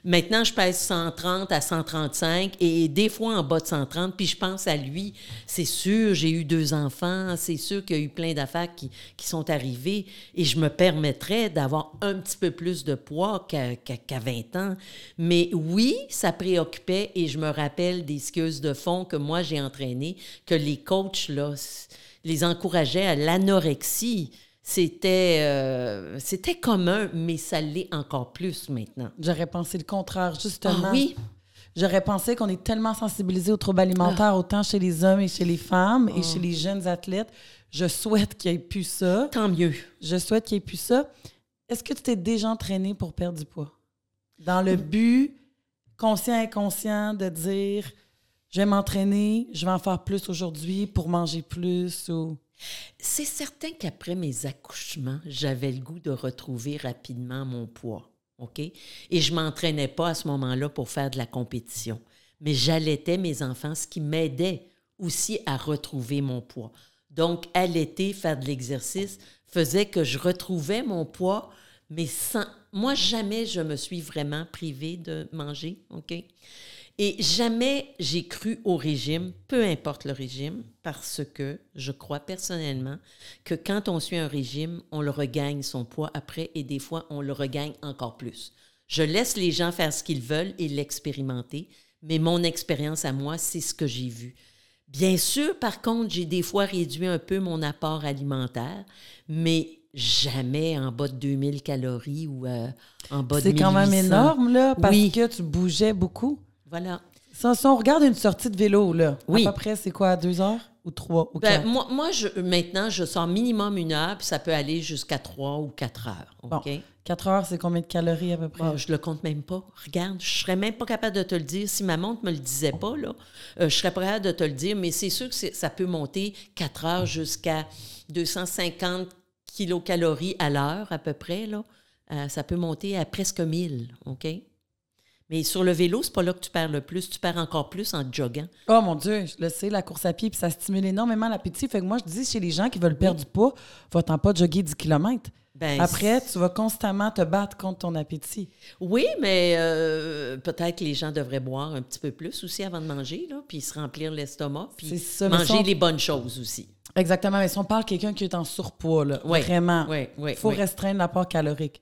Maintenant, je pèse 130 à 135 et des fois en bas de 130, puis je pense à lui. C'est sûr, j'ai eu deux enfants, c'est sûr qu'il y a eu plein d'affaires qui, qui sont arrivées et je me permettrais d'avoir un petit peu plus de poids qu'à qu'à- qu'à 20 ans. Mais oui, ça préoccupait et je me rappelle des skieuses de fond que moi j'ai entraînées, que les coachs, là, les encourageaient à l'anorexie. C'était euh, c'était commun, mais ça l'est encore plus maintenant. J'aurais pensé le contraire, justement. Ah oui? J'aurais pensé qu'on est tellement sensibilisé aux troubles alimentaires, autant chez les hommes et chez les femmes Ah. et chez les jeunes athlètes. Je souhaite qu'il n'y ait plus ça. Tant mieux. Je souhaite qu'il n'y ait plus ça. Est-ce que tu t'es déjà entraîné pour perdre du poids? Dans le but, conscient et inconscient, de dire je vais m'entraîner, je vais en faire plus aujourd'hui pour manger plus ou. C'est certain qu'après mes accouchements, j'avais le goût de retrouver rapidement mon poids. Et je m'entraînais pas à ce moment-là pour faire de la compétition. Mais j'allaitais mes enfants, ce qui m'aidait aussi à retrouver mon poids. Donc, allaiter, faire de l'exercice, faisait que je retrouvais mon poids, mais sans. Moi, jamais je me suis vraiment privée de manger. OK? Et jamais j'ai cru au régime, peu importe le régime, parce que je crois personnellement que quand on suit un régime, on le regagne son poids après et des fois, on le regagne encore plus. Je laisse les gens faire ce qu'ils veulent et l'expérimenter, mais mon expérience à moi, c'est ce que j'ai vu. Bien sûr, par contre, j'ai des fois réduit un peu mon apport alimentaire, mais jamais en bas de 2000 calories ou euh, en bas de C'est quand même 1800. énorme, là, parce Oui. que tu bougeais beaucoup. Voilà. Ça, si on regarde une sortie de vélo, là, Oui. à peu près, c'est quoi, deux heures? Ou trois ou Ben, quatre? moi, moi je, maintenant, je sors minimum une heure, puis ça peut aller jusqu'à trois ou quatre heures. Bon. OK? Quatre heures, c'est combien de calories à peu près? Bon, je le compte même pas. Regarde, je serais même pas capable de te le dire. Si ma montre me le disait pas, là, euh, je serais pas capable de te le dire, mais c'est sûr que ça peut monter 4 heures jusqu'à 250 kilocalories à l'heure, à peu près. Là. Euh, ça peut monter à presque 1000, OK? Mais sur le vélo, c'est pas là que tu perds le plus. Tu perds encore plus en joguant. Oh mon Dieu, je le sais, la course à pied, puis ça stimule énormément l'appétit. Fait que moi, je dis chez les gens qui veulent perdre du poids, va-t'en pas jogger 10 km. Ben, Après, tu vas constamment te battre contre ton appétit. Oui, mais euh, peut-être que les gens devraient boire un petit peu plus aussi avant de manger, là, puis se remplir l'estomac, puis ça, manger on- les bonnes choses aussi. Exactement, mais si on parle de quelqu'un qui est en surpoids, là, Oui, vraiment, oui, oui, il faut restreindre l'apport calorique.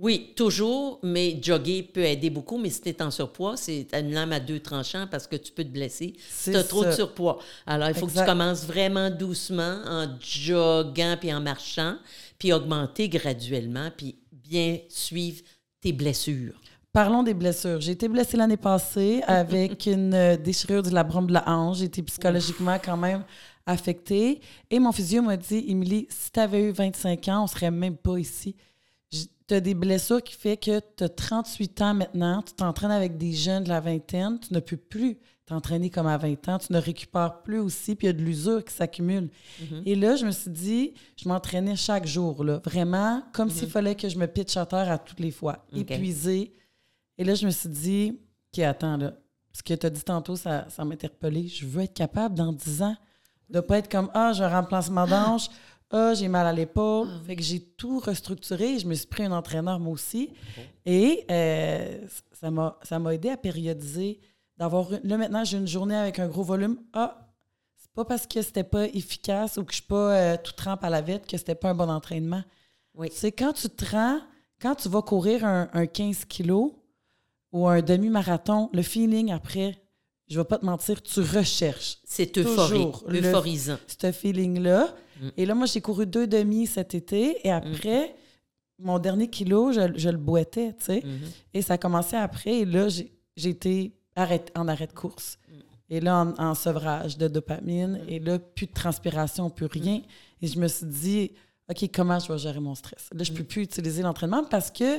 Oui, toujours, mais jogger peut aider beaucoup, mais si tu es en surpoids, c'est une lame à deux tranchants parce que tu peux te blesser si tu as trop de surpoids. Alors, il faut que tu commences vraiment doucement en joguant puis en marchant, puis augmenter graduellement, puis bien suivre tes blessures. Parlons des blessures. J'ai été blessée l'année passée avec une euh, déchirure du labrum de la hanche. J'ai été psychologiquement quand même affectée. Et mon physio m'a dit, Émilie, si tu avais eu 25 ans, on serait même pas ici. Tu as des blessures qui fait que tu as 38 ans maintenant, tu t'entraînes avec des jeunes de la vingtaine, tu ne peux plus t'entraîner comme à 20 ans, tu ne récupères plus aussi, puis il y a de l'usure qui s'accumule. Mm-hmm. Et là, je me suis dit, je m'entraînais chaque jour, là, vraiment, comme s'il mm-hmm. fallait que je me pitche à terre à toutes les fois, épuisée. Et là, je me suis dit, OK, attends, là, ce que tu as dit tantôt, ça, ça m'a interpellée. Je veux être capable, dans 10 ans, de ne pas être comme, ah, j'ai un remplacement d'ange, ah, j'ai mal à l'épaule. Ah fait que j'ai tout restructuré. Je me suis pris un entraîneur, moi aussi. Et euh, ça m'a aidé à périodiser, d'avoir... Là, maintenant, j'ai une journée avec un gros volume. Ah, c'est pas parce que c'était pas efficace ou que je suis pas euh, tout trempe à la vite que c'était pas un bon entraînement. Oui. C'est quand tu te rends, quand tu vas courir un, un 15 kilos ou un demi-marathon, le feeling après, je vais pas te mentir, tu recherches. C'est euphorisant. Ce feeling-là. Mm. Et là, moi, j'ai couru deux demi cet été et après, mon dernier kilo, je, le boitais, tu sais. Mm-hmm. Et ça a commencé après et là, j'ai été en arrêt de course. Mm. Et là, en, sevrage de dopamine. Mm. Et là, plus de transpiration, plus rien. Et je me suis dit, OK, comment je vais gérer mon stress? Là, je peux plus utiliser l'entraînement parce que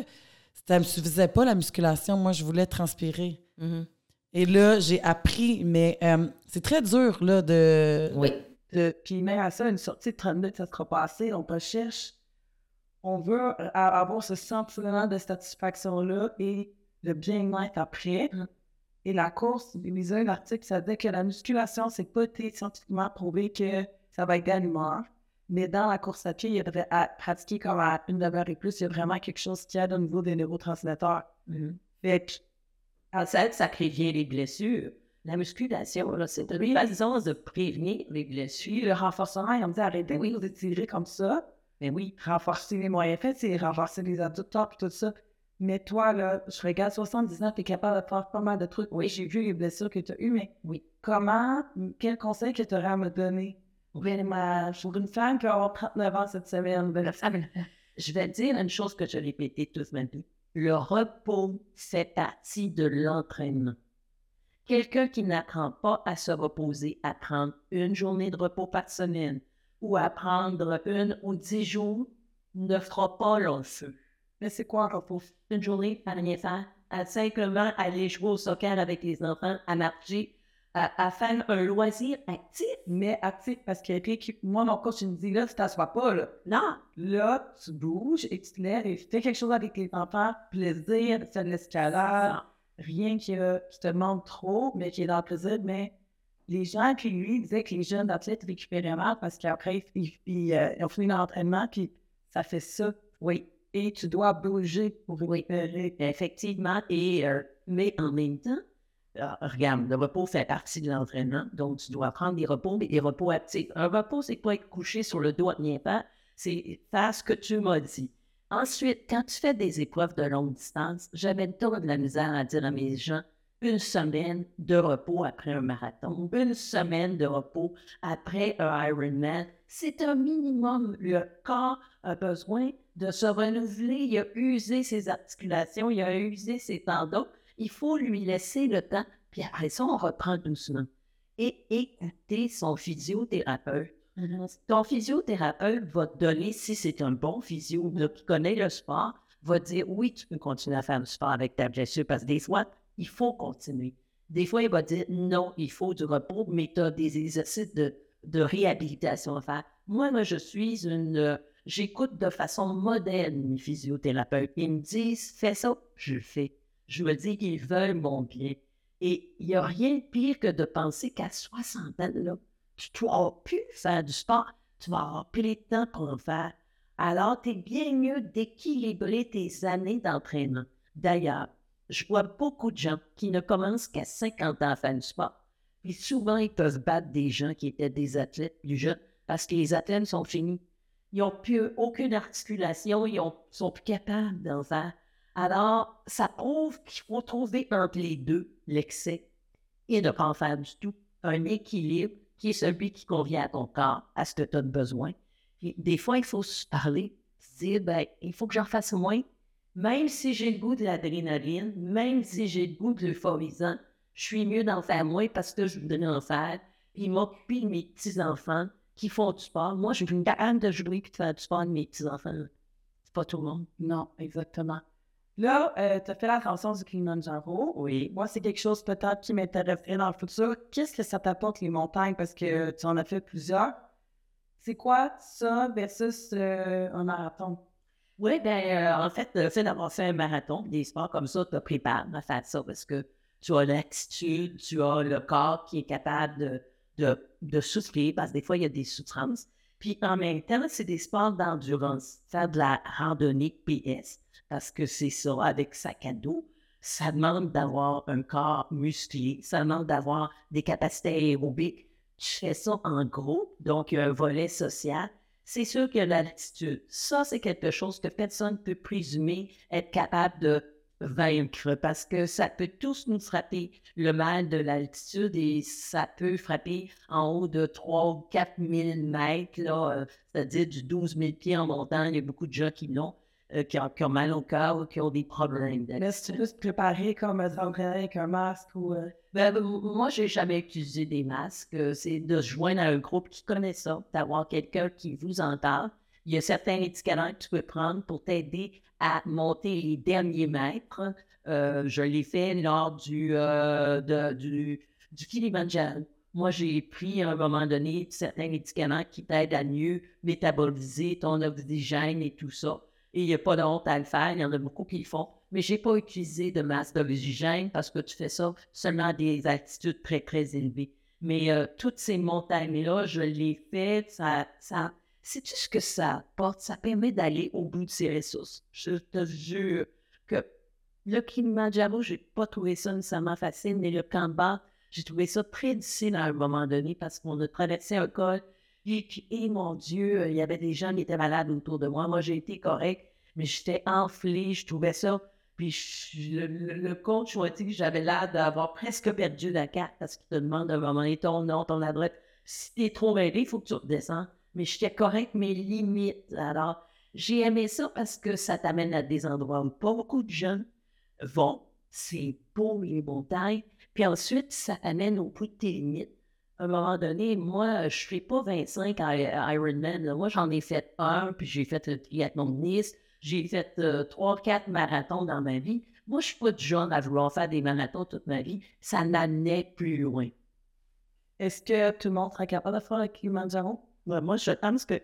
ça ne me suffisait pas, la musculation. Moi, je voulais transpirer. Mm-hmm. Et là, j'ai appris, mais euh, c'est très dur, là, de... Oui. De, puis même à ça, une sortie de 30 minutes, ça sera passé. On recherche, on veut avoir ce sentiment de satisfaction-là et le bien-être après. Mm. Et la course, j'ai lisé un article, ça dit que la musculation, c'est pas scientifiquement prouvé que ça va être l'humeur. Mais dans la course à pied, il y a pratiquer comme à une demi-heure et plus, il y a vraiment quelque chose qui aide au niveau des neurotransmetteurs. Mm Fait ça, ça prévient les blessures. La musculation, c'est une façon de prévenir les blessures. Le renforcement, ils ont dit arrêtez oui. vous étirez comme ça. Mais oui. Renforcer les moyens faits, c'est renforcer les adducteurs et tout ça. Mais toi, là, je regarde 79, tu es capable de faire pas mal de trucs. Oui, j'ai vu les blessures que tu as eues, mais oui. comment, quel conseil que tu aurais à me donner? Vraiment, pour une femme qui avoir 39 ans cette semaine. Je vais te dire une chose que je répétais toute ma vie le repos fait partie de l'entraînement. Quelqu'un qui n'apprend pas à se reposer, à prendre une journée de repos par semaine ou à prendre une ou dix jours, ne fera pas long feu. Mais c'est quoi un repos? Une journée à rien faire, à simplement aller jouer au soccer avec les enfants, à marcher, à, faire un loisir actif. Mais actif, parce que moi, mon coach, il me dit, là, tu t'assois pas, là. Non. Là, tu bouges et tu te lèves et tu fais quelque chose avec les enfants, plaisir, c'est de l'escalade, rien qui, te demande trop, mais qui est dans le plaisir. Mais les gens qui, lui, disaient que les jeunes athlètes récupéraient mal parce qu'après, ils, euh, ont fini l'entraînement, puis ça fait ça. Oui. Et tu dois bouger pour récupérer. Effectivement. Et, euh, mais en même temps, regarde, le repos fait partie de l'entraînement, donc tu dois prendre des repos, mais des repos actifs. Un repos, c'est pas être couché sur le dos à rien faire, c'est faire ce que tu m'as dit. Ensuite, quand tu fais des épreuves de longue distance, j'avais toujours de la misère à dire à mes gens une semaine de repos après un marathon, une semaine de repos après un Ironman. C'est un minimum. Le corps a besoin de se renouveler. Il a usé ses articulations, il a usé ses tendons il faut lui laisser le temps, puis après ça, on reprend doucement. Et écouter son physiothérapeute. Mm-hmm. Ton physiothérapeute va te donner, si c'est un bon physio qui connaît le sport, va te dire oui, tu peux continuer à faire du sport avec ta blessure parce que des fois, il faut continuer. Des fois, il va dire non, il faut du repos, mais tu as des exercices de, de réhabilitation à faire. Moi, moi, je suis une. J'écoute de façon moderne mes physiothérapeutes. Ils me disent fais ça, je le fais je me dis qu'ils veulent mon bien. Et il n'y a rien de pire que de penser qu'à 60 ans, là, tu ne vas plus faire du sport, tu vas avoir plus le temps pour en faire. Alors, tu es bien mieux d'équilibrer tes années d'entraînement. D'ailleurs, je vois beaucoup de gens qui ne commencent qu'à 50 ans à faire du sport. Et souvent, ils peuvent battre des gens qui étaient des athlètes plus jeunes parce que les athlètes sont finis. Ils n'ont plus aucune articulation, ils ne sont plus capables d'en faire. Alors, ça prouve qu'il faut trouver un les deux, l'excès et ne pas en faire du tout. Un équilibre qui est celui qui convient à ton corps, à ce que tu as besoin. des fois, il faut se parler, se dire, ben, il faut que j'en fasse moins, Même si j'ai le goût de l'adrénaline, même si j'ai le goût de l'euphorisant, je suis mieux d'en faire moins parce que je voudrais en faire, puis m'occuper de mes petits-enfants qui font du sport. Moi, je suis une de jouer et de faire du sport de mes petits-enfants. C'est pas tout le monde. Non, exactement. Là, euh, tu as fait la transition du Kilimanjaro. Oui. Moi, c'est quelque chose peut-être qui m'intéresserait dans le futur. Qu'est-ce que ça t'apporte, les montagnes? Parce que tu en as fait plusieurs. C'est quoi ça versus euh, un marathon? Oui, bien, euh, en fait, le fait d'avoir fait un marathon, des sports comme ça, te prépare à faire ça parce que tu as l'attitude, tu as le corps qui est capable de, de, de souffrir parce que des fois, il y a des souffrances. Puis en même temps, c'est des sports d'endurance, faire de la randonnée PS, parce que c'est ça, avec sac à dos, ça demande d'avoir un corps musclé, ça demande d'avoir des capacités aérobiques. Tu fais ça en groupe, donc il y a un volet social. C'est sûr qu'il y a l'attitude. Ça, c'est quelque chose que personne ne peut présumer être capable de vaincre parce que ça peut tous nous frapper le mal de l'altitude et ça peut frapper en haut de 3 ou 4 000 mètres, là, euh, c'est-à-dire du 12 000 pieds en montagne. Il y a beaucoup de gens qui l'ont, euh, qui, ont, mal au cœur ou qui ont des problèmes. Mais si tu peux se préparer comme avec un masque ou. Euh, ben, moi, j'ai jamais utilisé des masques. C'est de se joindre à un groupe qui connaît ça, d'avoir quelqu'un qui vous entend. Il y a certains médicaments que tu peux prendre pour t'aider à monter les derniers mètres. Euh, je l'ai fait lors du, euh, du, Kilimanjaro. Moi, j'ai pris à un moment donné certains médicaments qui t'aident à mieux métaboliser ton oxygène et tout ça. Et il n'y a pas de honte à le faire, il y en a beaucoup qui le font. Mais je n'ai pas utilisé de masse d'oxygène parce que tu fais ça seulement à des altitudes très, très élevées. Mais euh, toutes ces montagnes-là, je les fait, ça, tout ce que ça apporte? Ça permet d'aller au bout de ses ressources. Je te jure que le Kilimanjaro, je n'ai pas trouvé ça nécessairement facile, mais le Kamba, j'ai trouvé ça très difficile à un moment donné parce qu'on a traversé un col. Et et mon Dieu, il y avait des gens qui étaient malades autour de moi. Moi, j'ai été correct, mais j'étais enflée. Je trouvais ça. Puis le, coach m'a dit que j'avais l'air d'avoir presque perdu la carte parce qu'il te demande à un moment donné ton nom, ton adresse. Si tu es trop mêlé, il faut que tu redescends mais j'étais correct mes limites. Alors, j'ai aimé ça parce que ça t'amène à des endroits où pas beaucoup de jeunes vont. C'est beau, les montagnes. Puis ensuite, ça t'amène au bout de tes limites. À un moment donné, moi, je ne fais pas 25 Ironman. Moi, j'en ai fait un, puis j'ai fait le triathlon de Nice. J'ai fait euh, trois, quatre marathons dans ma vie. Moi, je ne suis pas du genre à vouloir faire des marathons toute ma vie. Ça n'amenait plus loin. Est-ce que tout le monde serait capable de faire le Kilimanjaro? Moi, je pense que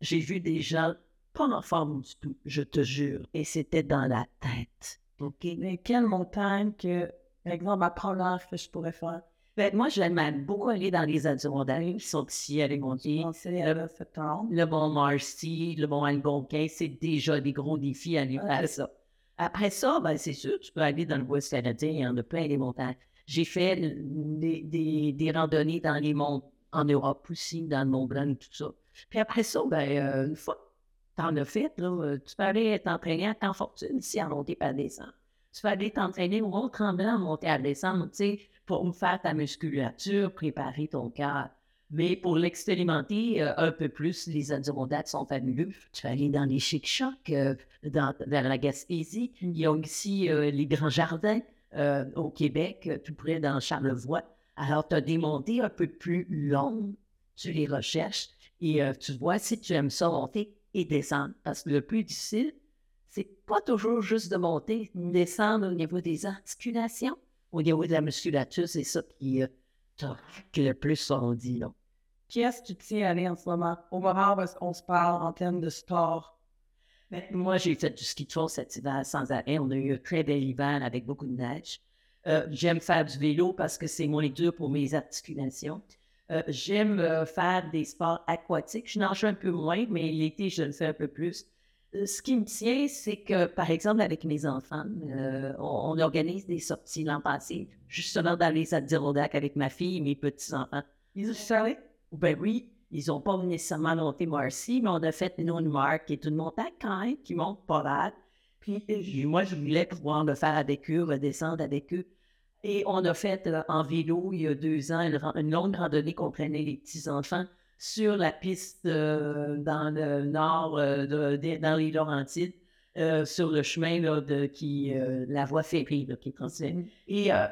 j'ai vu des gens pas en forme du tout, je te jure, et c'était dans la tête. OK? Mais quelle montagne que, par exemple, ma première que je pourrais faire? Ben, moi, j'aime beaucoup aller dans les Adirondacks qui sont ici à Légontier. Le, le Mont Marcy, le Mont Algonquin, c'est déjà des gros défis à aller faire ça. Après ça, ben, c'est sûr, tu peux aller dans le Ouest canadien, il y en a plein des montagnes. J'ai fait des, des, des, randonnées dans les monts en Europe aussi, dans le Mont-Blanc et tout ça. Puis après ça, ben, euh, une fois que tu en as fait, euh, tu peux aller t'entraîner à temps fortune ici à monter pas à descendre. Tu peux aller t'entraîner au Mont-Tremblant à monter à descendre, tu sais, pour faire ta musculature, préparer ton cœur. Mais pour l'expérimenter euh, un peu plus, les Adirondacks sont fabuleux. Tu peux aller dans les chic-chocs, dans, vers la Gaspésie. Il y a aussi les Grands Jardins au Québec, tout près dans Charlevoix. Alors, tu as des montées un peu plus longues, tu les recherches et euh, tu vois si tu aimes ça monter et descendre. Parce que le plus difficile, c'est pas toujours juste de monter, descendre au niveau des articulations, au niveau de la musculature, c'est ça qui, euh, le plus on dit. Là. Qui est-ce que tu tiens à aller en ce moment? Au moment où on se parle en termes de sport? Ben, moi, j'ai fait du ski de fond cet hiver sans arrêt. On a eu un très bel hiver avec beaucoup de neige. Euh, j'aime faire du vélo parce que c'est moins dur pour mes articulations. Euh, j'aime euh, faire des sports aquatiques. Je nage un peu moins, mais l'été, je le fais un peu plus. ce qui me tient, c'est que, par exemple, avec mes enfants, on, organise des sorties l'an passé, justement dans les Adirondacks avec ma fille et mes petits-enfants. Ils ont savez? Ben oui, ils n'ont pas nécessairement monté Marcy, mais on a fait Mark, qui est une montagne quand même, qui monte pas mal. Puis moi, je voulais pouvoir le faire avec eux, redescendre avec eux. Et on a fait euh, en vélo, il y a deux ans, une, longue randonnée qu'on prenait les petits-enfants sur la piste euh, dans le nord, euh, dans les Laurentides. euh, sur le chemin là, de qui, euh, la voie ferrée là, qui est transférée. Et euh,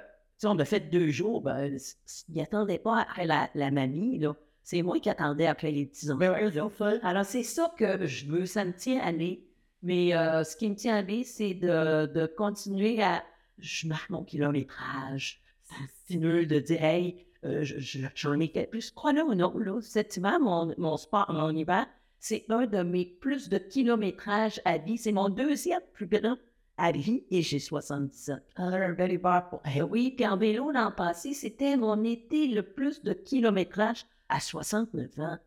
on a fait deux jours, ben, s- s- il n'attendait pas après la, la mamie, là. C'est moi qui attendais après les petits enfants. là. Alors, c'est ça que je veux, ça me tient à aller. Mais euh, ce qui me tient à aller, c'est de, de continuer à. Je marque mon kilométrage. Ça me stimule de dire, hey, euh, je- je- j'en ai plus. Crois-le ou non, là, cet hiver, mon, mon sport, mon hiver, c'est un de mes plus de kilométrage à vie. C'est mon deuxième plus grand à vie et j'ai 77. On a un bel hiver pour Eh oui, puis en vélo l'an passé, c'était mon été le plus de kilométrage à 69 ans.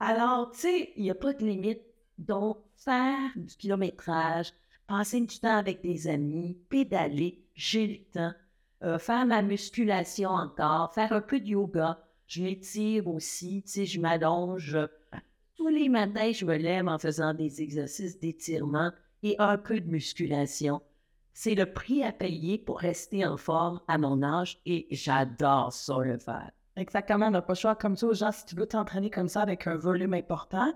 Alors, tu sais, il n'y a pas de limite. Donc, faire du kilométrage, passer du temps avec des amis, pédaler, j'ai le temps, euh, faire ma musculation encore, faire un peu de yoga, je m'étire aussi, tu je m'allonge. Tous les matins, je me lève en faisant des exercices d'étirement et un peu de musculation. C'est le prix à payer pour rester en forme à mon âge et j'adore ça le faire. Exactement, on n'a pas le choix. Comme ça, gens, si tu veux t'entraîner comme ça avec un volume important,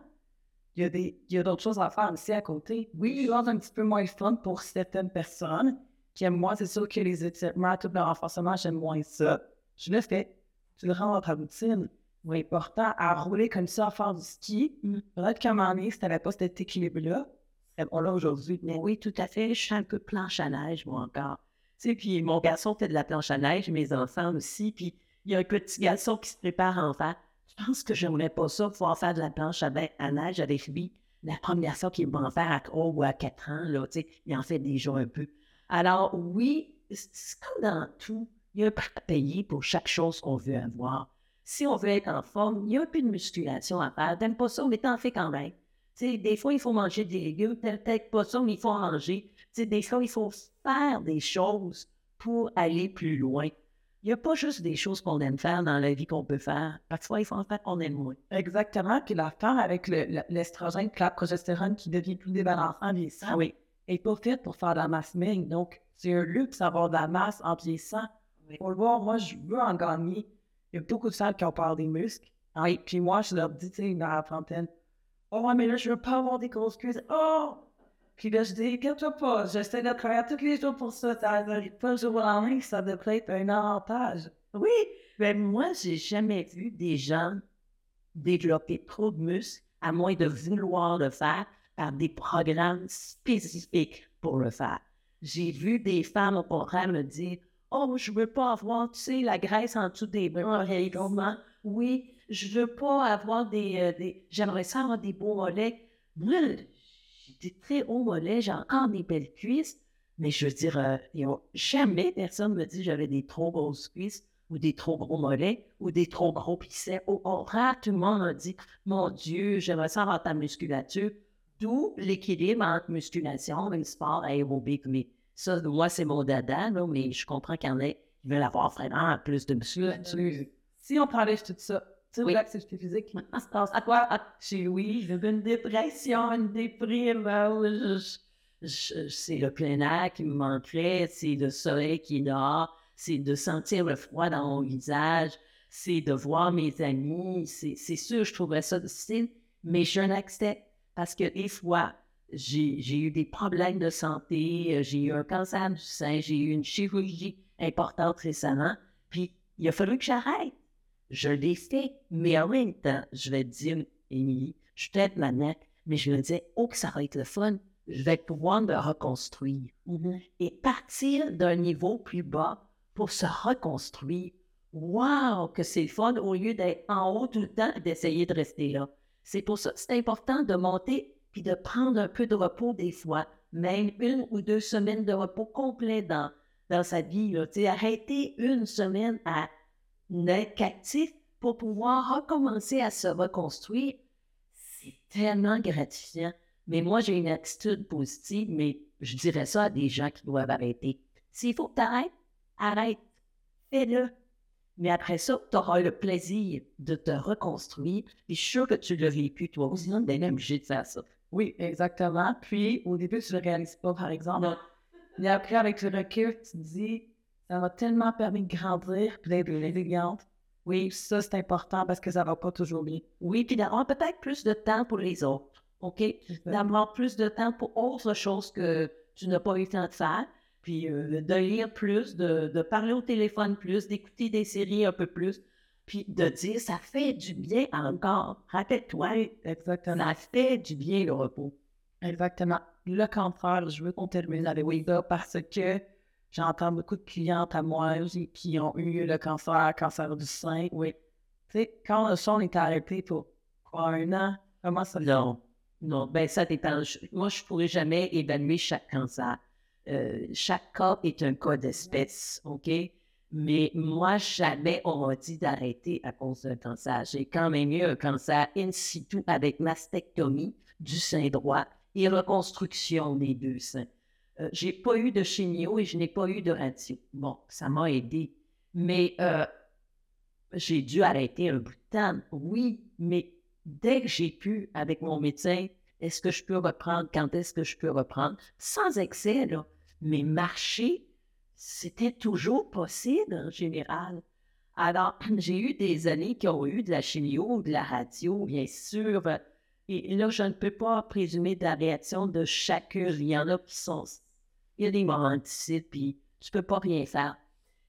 il y a, des, il y a d'autres choses à faire aussi à côté. Oui, je pense un petit peu moins fun pour certaines personnes qui aiment moins. C'est sûr que les étirements, tout le renforcement, j'aime moins ça. Je le fais. Tu le rends dans ta routine. Oui, important à rouler comme ça, à faire du ski. Peut-être qu'à un moment donné, si tu n'avais pas cet équilibre-là, pas là aujourd'hui. Mais oui, tout à fait, je suis un peu planche à neige, moi encore. Tu sais, puis mon garçon fait de la planche à neige, mes enfants aussi, puis il y a un petit garçon qui se prépare en faire. Je pense que j'aimerais pas ça, pouvoir faire de la planche à, be- à neige avec lui. La première fois qu'il va en faire à 3 ou à 4 ans, là, il en fait déjà un peu. Alors oui, c'est comme dans tout, il y a un prix à payer pour chaque chose qu'on veut avoir. Si on veut être en forme, il y a un peu de musculation à faire. T'aimes pas ça, mais t'en fais quand même. Tu sais, des fois, il faut manger des légumes, peut-être pas ça, mais il faut en manger. Tu sais, des fois, il faut faire des choses pour aller plus loin. Il n'y a pas juste des choses qu'on aime faire dans la vie qu'on peut faire. Parfois, il faut en faire qu'on aime moins. Exactement. Puis l'affaire avec le- le- l'estrogène, puis la progestérone qui devient plus débalancée en vieillissant, oui. est pas faite pour faire de la masse maigre. Donc, c'est un luxe d'avoir de la masse en vieillissant. Oui. Pour le voir, moi, je veux en gagner. Il y a beaucoup de femmes qui ont peur des muscles. Oui. Puis moi, je leur dis, tu sais, dans la trentaine, oh, mais là, je veux pas avoir des grosses cuisses. Oh! Puis là, je dis, inquiète-toi pas, j'essaie de travailler tous les jours pour ça. Ça n'arrive pas jour au lendemain, ça devrait être un avantage. Oui, mais moi, j'ai jamais vu des gens développer trop de muscles, à moins de vouloir le faire par des programmes spécifiques pour le faire. J'ai vu des femmes au contraire me dire Oh, je veux pas avoir, tu sais, la graisse en dessous des bras régulièrement. Oui, je veux pas avoir des. euh, des... J'aimerais ça avoir des beaux mollets. J'ai des très hauts mollets, j'ai encore des belles cuisses, mais je veux dire, euh, jamais personne me dit que j'avais des trop grosses cuisses ou des trop gros mollets ou des trop gros pissets. Au contraire, tout le monde a dit Mon Dieu, j'aimerais ça avoir ta musculature. D'où l'équilibre entre musculation et sport aérobique. Mais ça, moi, c'est mon dada, là, mais je comprends qu'il y en a qui veulent avoir vraiment plus de musculature. Si on t'enlève tout ça, tu sais, Oui. l'activité physique, Ça se passe à quoi? Chez Louis, j'ai une dépression, une déprime. je- je- c'est le plein air qui me manquerait, c'est le soleil qui est dehors, c'est de sentir le froid dans mon visage, c'est de voir mes amis. C'est c'est sûr, je trouverais ça difficile, mais je l'accepte parce que des fois, j'ai j'ai eu des problèmes de santé, euh, j'ai eu un cancer du sein, j'ai eu une chirurgie importante récemment, puis il a fallu que j'arrête. Je l'ai fait, mais en même temps, je vais te dire, Émilie, je suis peut-être manette, mais je me disais, oh, que ça va être le fun, je vais pouvoir me reconstruire. Et partir d'un niveau plus bas pour se reconstruire. Waouh, que c'est le fun au lieu d'être en haut tout le temps et d'essayer de rester là. C'est pour ça, c'est important de monter puis de prendre un peu de repos des fois, même une ou deux semaines de repos complet dans, dans sa vie. Là. Arrêter une semaine à n'être actif pour pouvoir recommencer à se reconstruire, c'est tellement gratifiant. Mais moi, j'ai une attitude positive, mais je dirais ça à des gens qui doivent arrêter. S'il faut que tu arrêtes, arrête. Fais-le. Mais après ça, tu auras le plaisir de te reconstruire. Je suis sûre que tu l'as vécu toi aussi. On est même obligé de faire ça. Oui, exactement. Puis, au début, tu ne le réalises pas, par exemple. Mais après, avec le recul, tu te dis, ça m'a tellement permis de grandir puis d'être résiliente. Oui, ça, c'est important parce que ça va pas toujours bien. Oui, puis d'avoir peut-être plus de temps pour les autres. OK? D'avoir plus de temps pour autre chose que tu n'as pas eu le temps de faire. Puis euh, de lire plus, de, de parler au téléphone plus, d'écouter des séries un peu plus. Puis de dire, ça fait du bien encore. Rappelle-toi, Exactement. ça fait du bien le repos. Exactement. Le contraire, je veux qu'on termine avec ça parce que j'entends beaucoup de clientes à moi aussi qui ont eu le cancer, cancer du sein. Oui. Tu sais, quand le son est arrêté pour quoi, un an, comment ça Non, non, ben ça dépend. Je- Moi, je ne pourrais jamais évaluer chaque cancer. Euh, chaque cas est un cas d'espèce, OK? Mais moi, jamais on m'a dit d'arrêter à cause d'un cancer. J'ai quand même eu un cancer in situ avec mastectomie du sein droit et reconstruction des deux seins. Euh, j'ai pas eu de chimio et je n'ai pas eu de radio. Bon, ça m'a aidé. Mais euh, j'ai dû arrêter un bout de temps, oui, mais dès que j'ai pu, avec mon médecin, est-ce que je peux reprendre, quand est-ce que je peux reprendre, sans excès, là. Mais marcher, c'était toujours possible en général. Alors, j'ai eu des années qui ont eu de la chimio, de la radio, bien sûr. Et là, je ne peux pas présumer de la réaction de chacun. Il y en a qui sont... Il y a des moments difficiles, puis tu peux pas rien faire.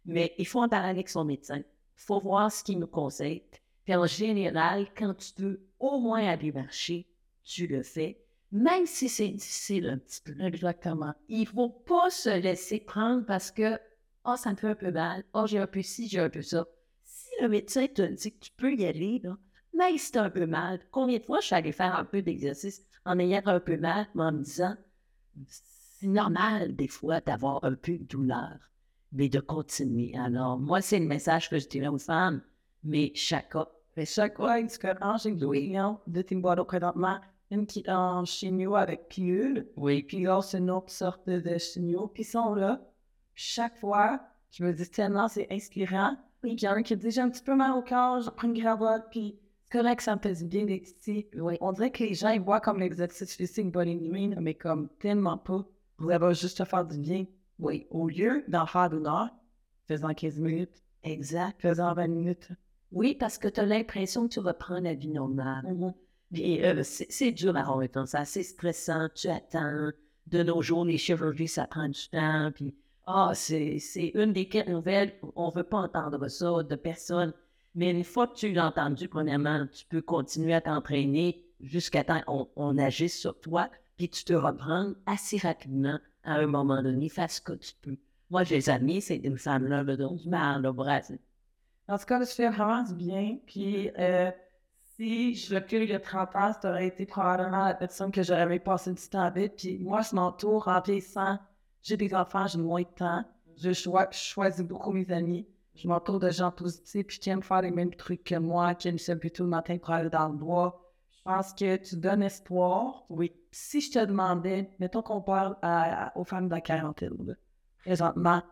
Mais il faut en parler avec son médecin. Il faut voir ce qu'il nous conseille. Puis en général, quand tu veux au moins aller marcher, tu le fais, même si c'est difficile un petit peu. Exactement. Il faut pas se laisser prendre parce que oh, ça me fait un peu mal, oh, j'ai un peu ci, j'ai un peu ça. Si le médecin te dit que tu peux y aller, là, même si tu as un peu mal, combien de fois je suis allée faire un peu d'exercice en ayant un peu mal, mais en me disant c'est normal des fois d'avoir un peu de douleur, mais de continuer. Alors, moi, c'est le message que je dirais aux femmes, mais chaque Mais chaque fois, deux clients de Timboado présentement. Une qui est en chimio avec pilule. Oui. Puis l'autre, c'est une autre sorte de, chimio. Puis ils sont là. Chaque fois, je me dis tellement, c'est inspirant. Puis il y en a un qui dit, j'ai un petit peu mal au corps, je prends une gravotte. Puis c'est correct, ça me fait du bien d'être ici. Oui. On dirait que les gens, ils voient comme l'exercice physique body nuit, mais comme tellement pas. Vous va juste te faire du bien. Oui, Au lieu d'en faire d'une heure, faisant 15 minutes, exact. faisant 20 minutes. Oui, parce que tu as l'impression que tu reprends la vie normale. Puis euh, c'est dur à avoir un cancer, c'est stressant, tu attends. De nos jours, les chirurgies, ça prend du temps. Puis, ah, c'est c'est une des quatre nouvelles, on ne veut pas entendre ça de personne. Mais une fois que tu l'as entendu, premièrement, tu peux continuer à t'entraîner jusqu'à temps qu'on on agisse sur toi, puis tu te reprends assez rapidement à un moment donné, fais ce que tu peux. Moi, j'ai amis, c'est une femme-là, le don du mal, le bras. En tout cas, je fais vraiment du bien. Puis, euh, si je recule il y a 30 ans, ça aurait été probablement la personne que j'aurais aimé du temps avec. Puis, moi, je m'entoure en vieillissant. J'ai des enfants, j'ai moins de temps. Je choisis beaucoup mes amis. Je m'entoure de gens positifs, puis qui aiment faire les mêmes trucs que moi, qui aiment se lever tout le matin pour aller dans le bois. Je pense que tu donnes espoir. Oui. Si je te demandais, mettons qu'on parle à- à- aux femmes de la quarantaine, là, présentement,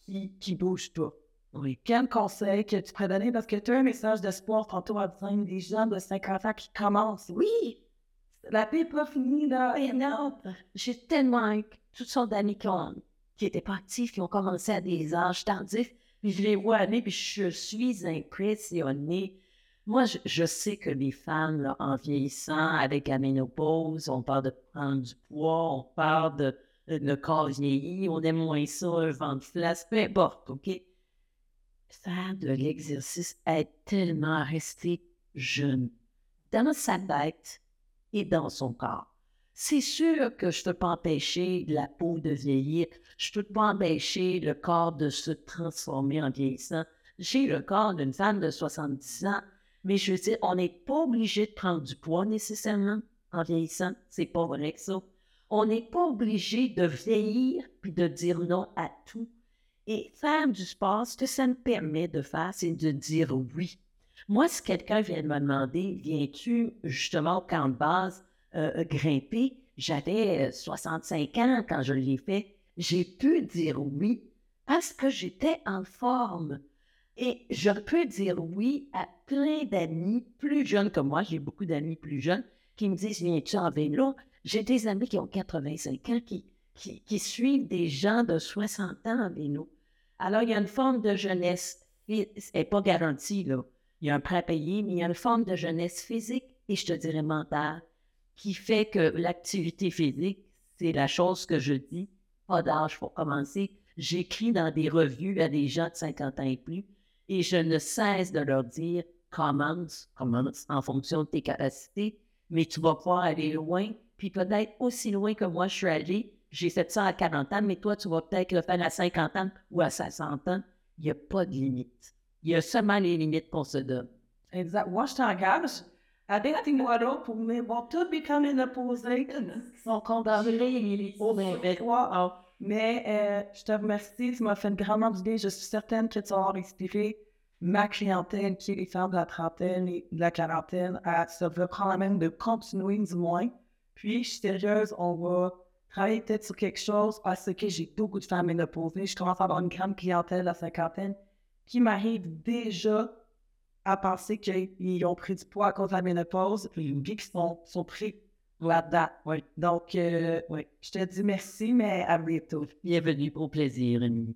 qui, qui bougent pas? Oui. Quel conseil que tu pourrais donner? Parce que tu as un message d'espoir tantôt en disant des gens de 50 ans qui commencent. Oui, la paix n'est pas finie, là. Et non, j'ai tellement toutes sortes d'amis qui, ont- qui étaient pas actifs, qui ont commencé à des âges tardifs, puis je les vois aller, puis je suis impressionnée. Moi, je, je sais que les femmes, là, en vieillissant, avec la ménopause, on parle de prendre du poids, on parle de, de le corps vieilli, on aime moins ça, un ventre flasque, peu importe, OK? Faire de l'exercice aide tellement à rester jeune dans sa tête et dans son corps. C'est sûr que je ne peux pas empêcher la peau de vieillir, je ne peux pas empêcher le corps de se transformer en vieillissant. J'ai le corps d'une femme de 70 ans, mais je veux dire, on n'est pas obligé de prendre du poids nécessairement en vieillissant. C'est pas vrai que ça. On n'est pas obligé de vieillir puis de dire non à tout. Et faire du sport, ce que ça me permet de faire, c'est de dire oui. Moi, si quelqu'un vient de me demander, viens-tu justement au camp de base euh, grimper? J'avais euh, 65 ans quand je l'ai fait. J'ai pu dire oui parce que j'étais en forme. Et je peux dire oui à plein d'amis plus jeunes que moi. J'ai beaucoup d'amis plus jeunes qui me disent Viens-tu en vélo? J'ai des amis qui ont 85 ans qui, qui, qui suivent des gens de 60 ans en vélo. Alors, il y a une forme de jeunesse. Elle n'est pas garantie, là. Il y a un prêt à payer, mais il y a une forme de jeunesse physique et je te dirais mentale. qui fait que l'activité physique, c'est la chose que je dis, pas d'âge pour commencer. J'écris dans des revues à des gens de 50 ans et plus et je ne cesse de leur dire commence, commence en fonction de tes capacités, mais tu vas pouvoir aller loin, puis peut-être aussi loin que moi je suis allé. J'ai fait ça à 40 ans, mais toi, tu vas peut-être le faire à 50 ans ou à 60 ans. Il n'y a pas de limite. Il y a seulement les limites qu'on se donne. Exact. Moi, je t'engage. Aidez-moi là pour me vont tous become opposés. Ils sont condamnés au toi. Mais euh, je te remercie. Ça m'a fait grandement du bien. Je suis certaine que tu vas inspiré ma clientèle, qui est les femmes de la trentaine et de la quarantaine, à se reprendre même de continuer du moins. Puis, je suis sérieuse, on va travailler peut-être sur quelque chose parce que j'ai beaucoup de femmes ménopausées. Je commence à avoir une grande clientèle à la cinquantaine qui m'arrive déjà à penser qu'ils ont pris du poids à cause de la ménopause, puis qu'ils sont, sont pris là-dedans. Oui. Donc, euh, Oui. je te dis merci, mais à bientôt. Bienvenue, au plaisir, Annie.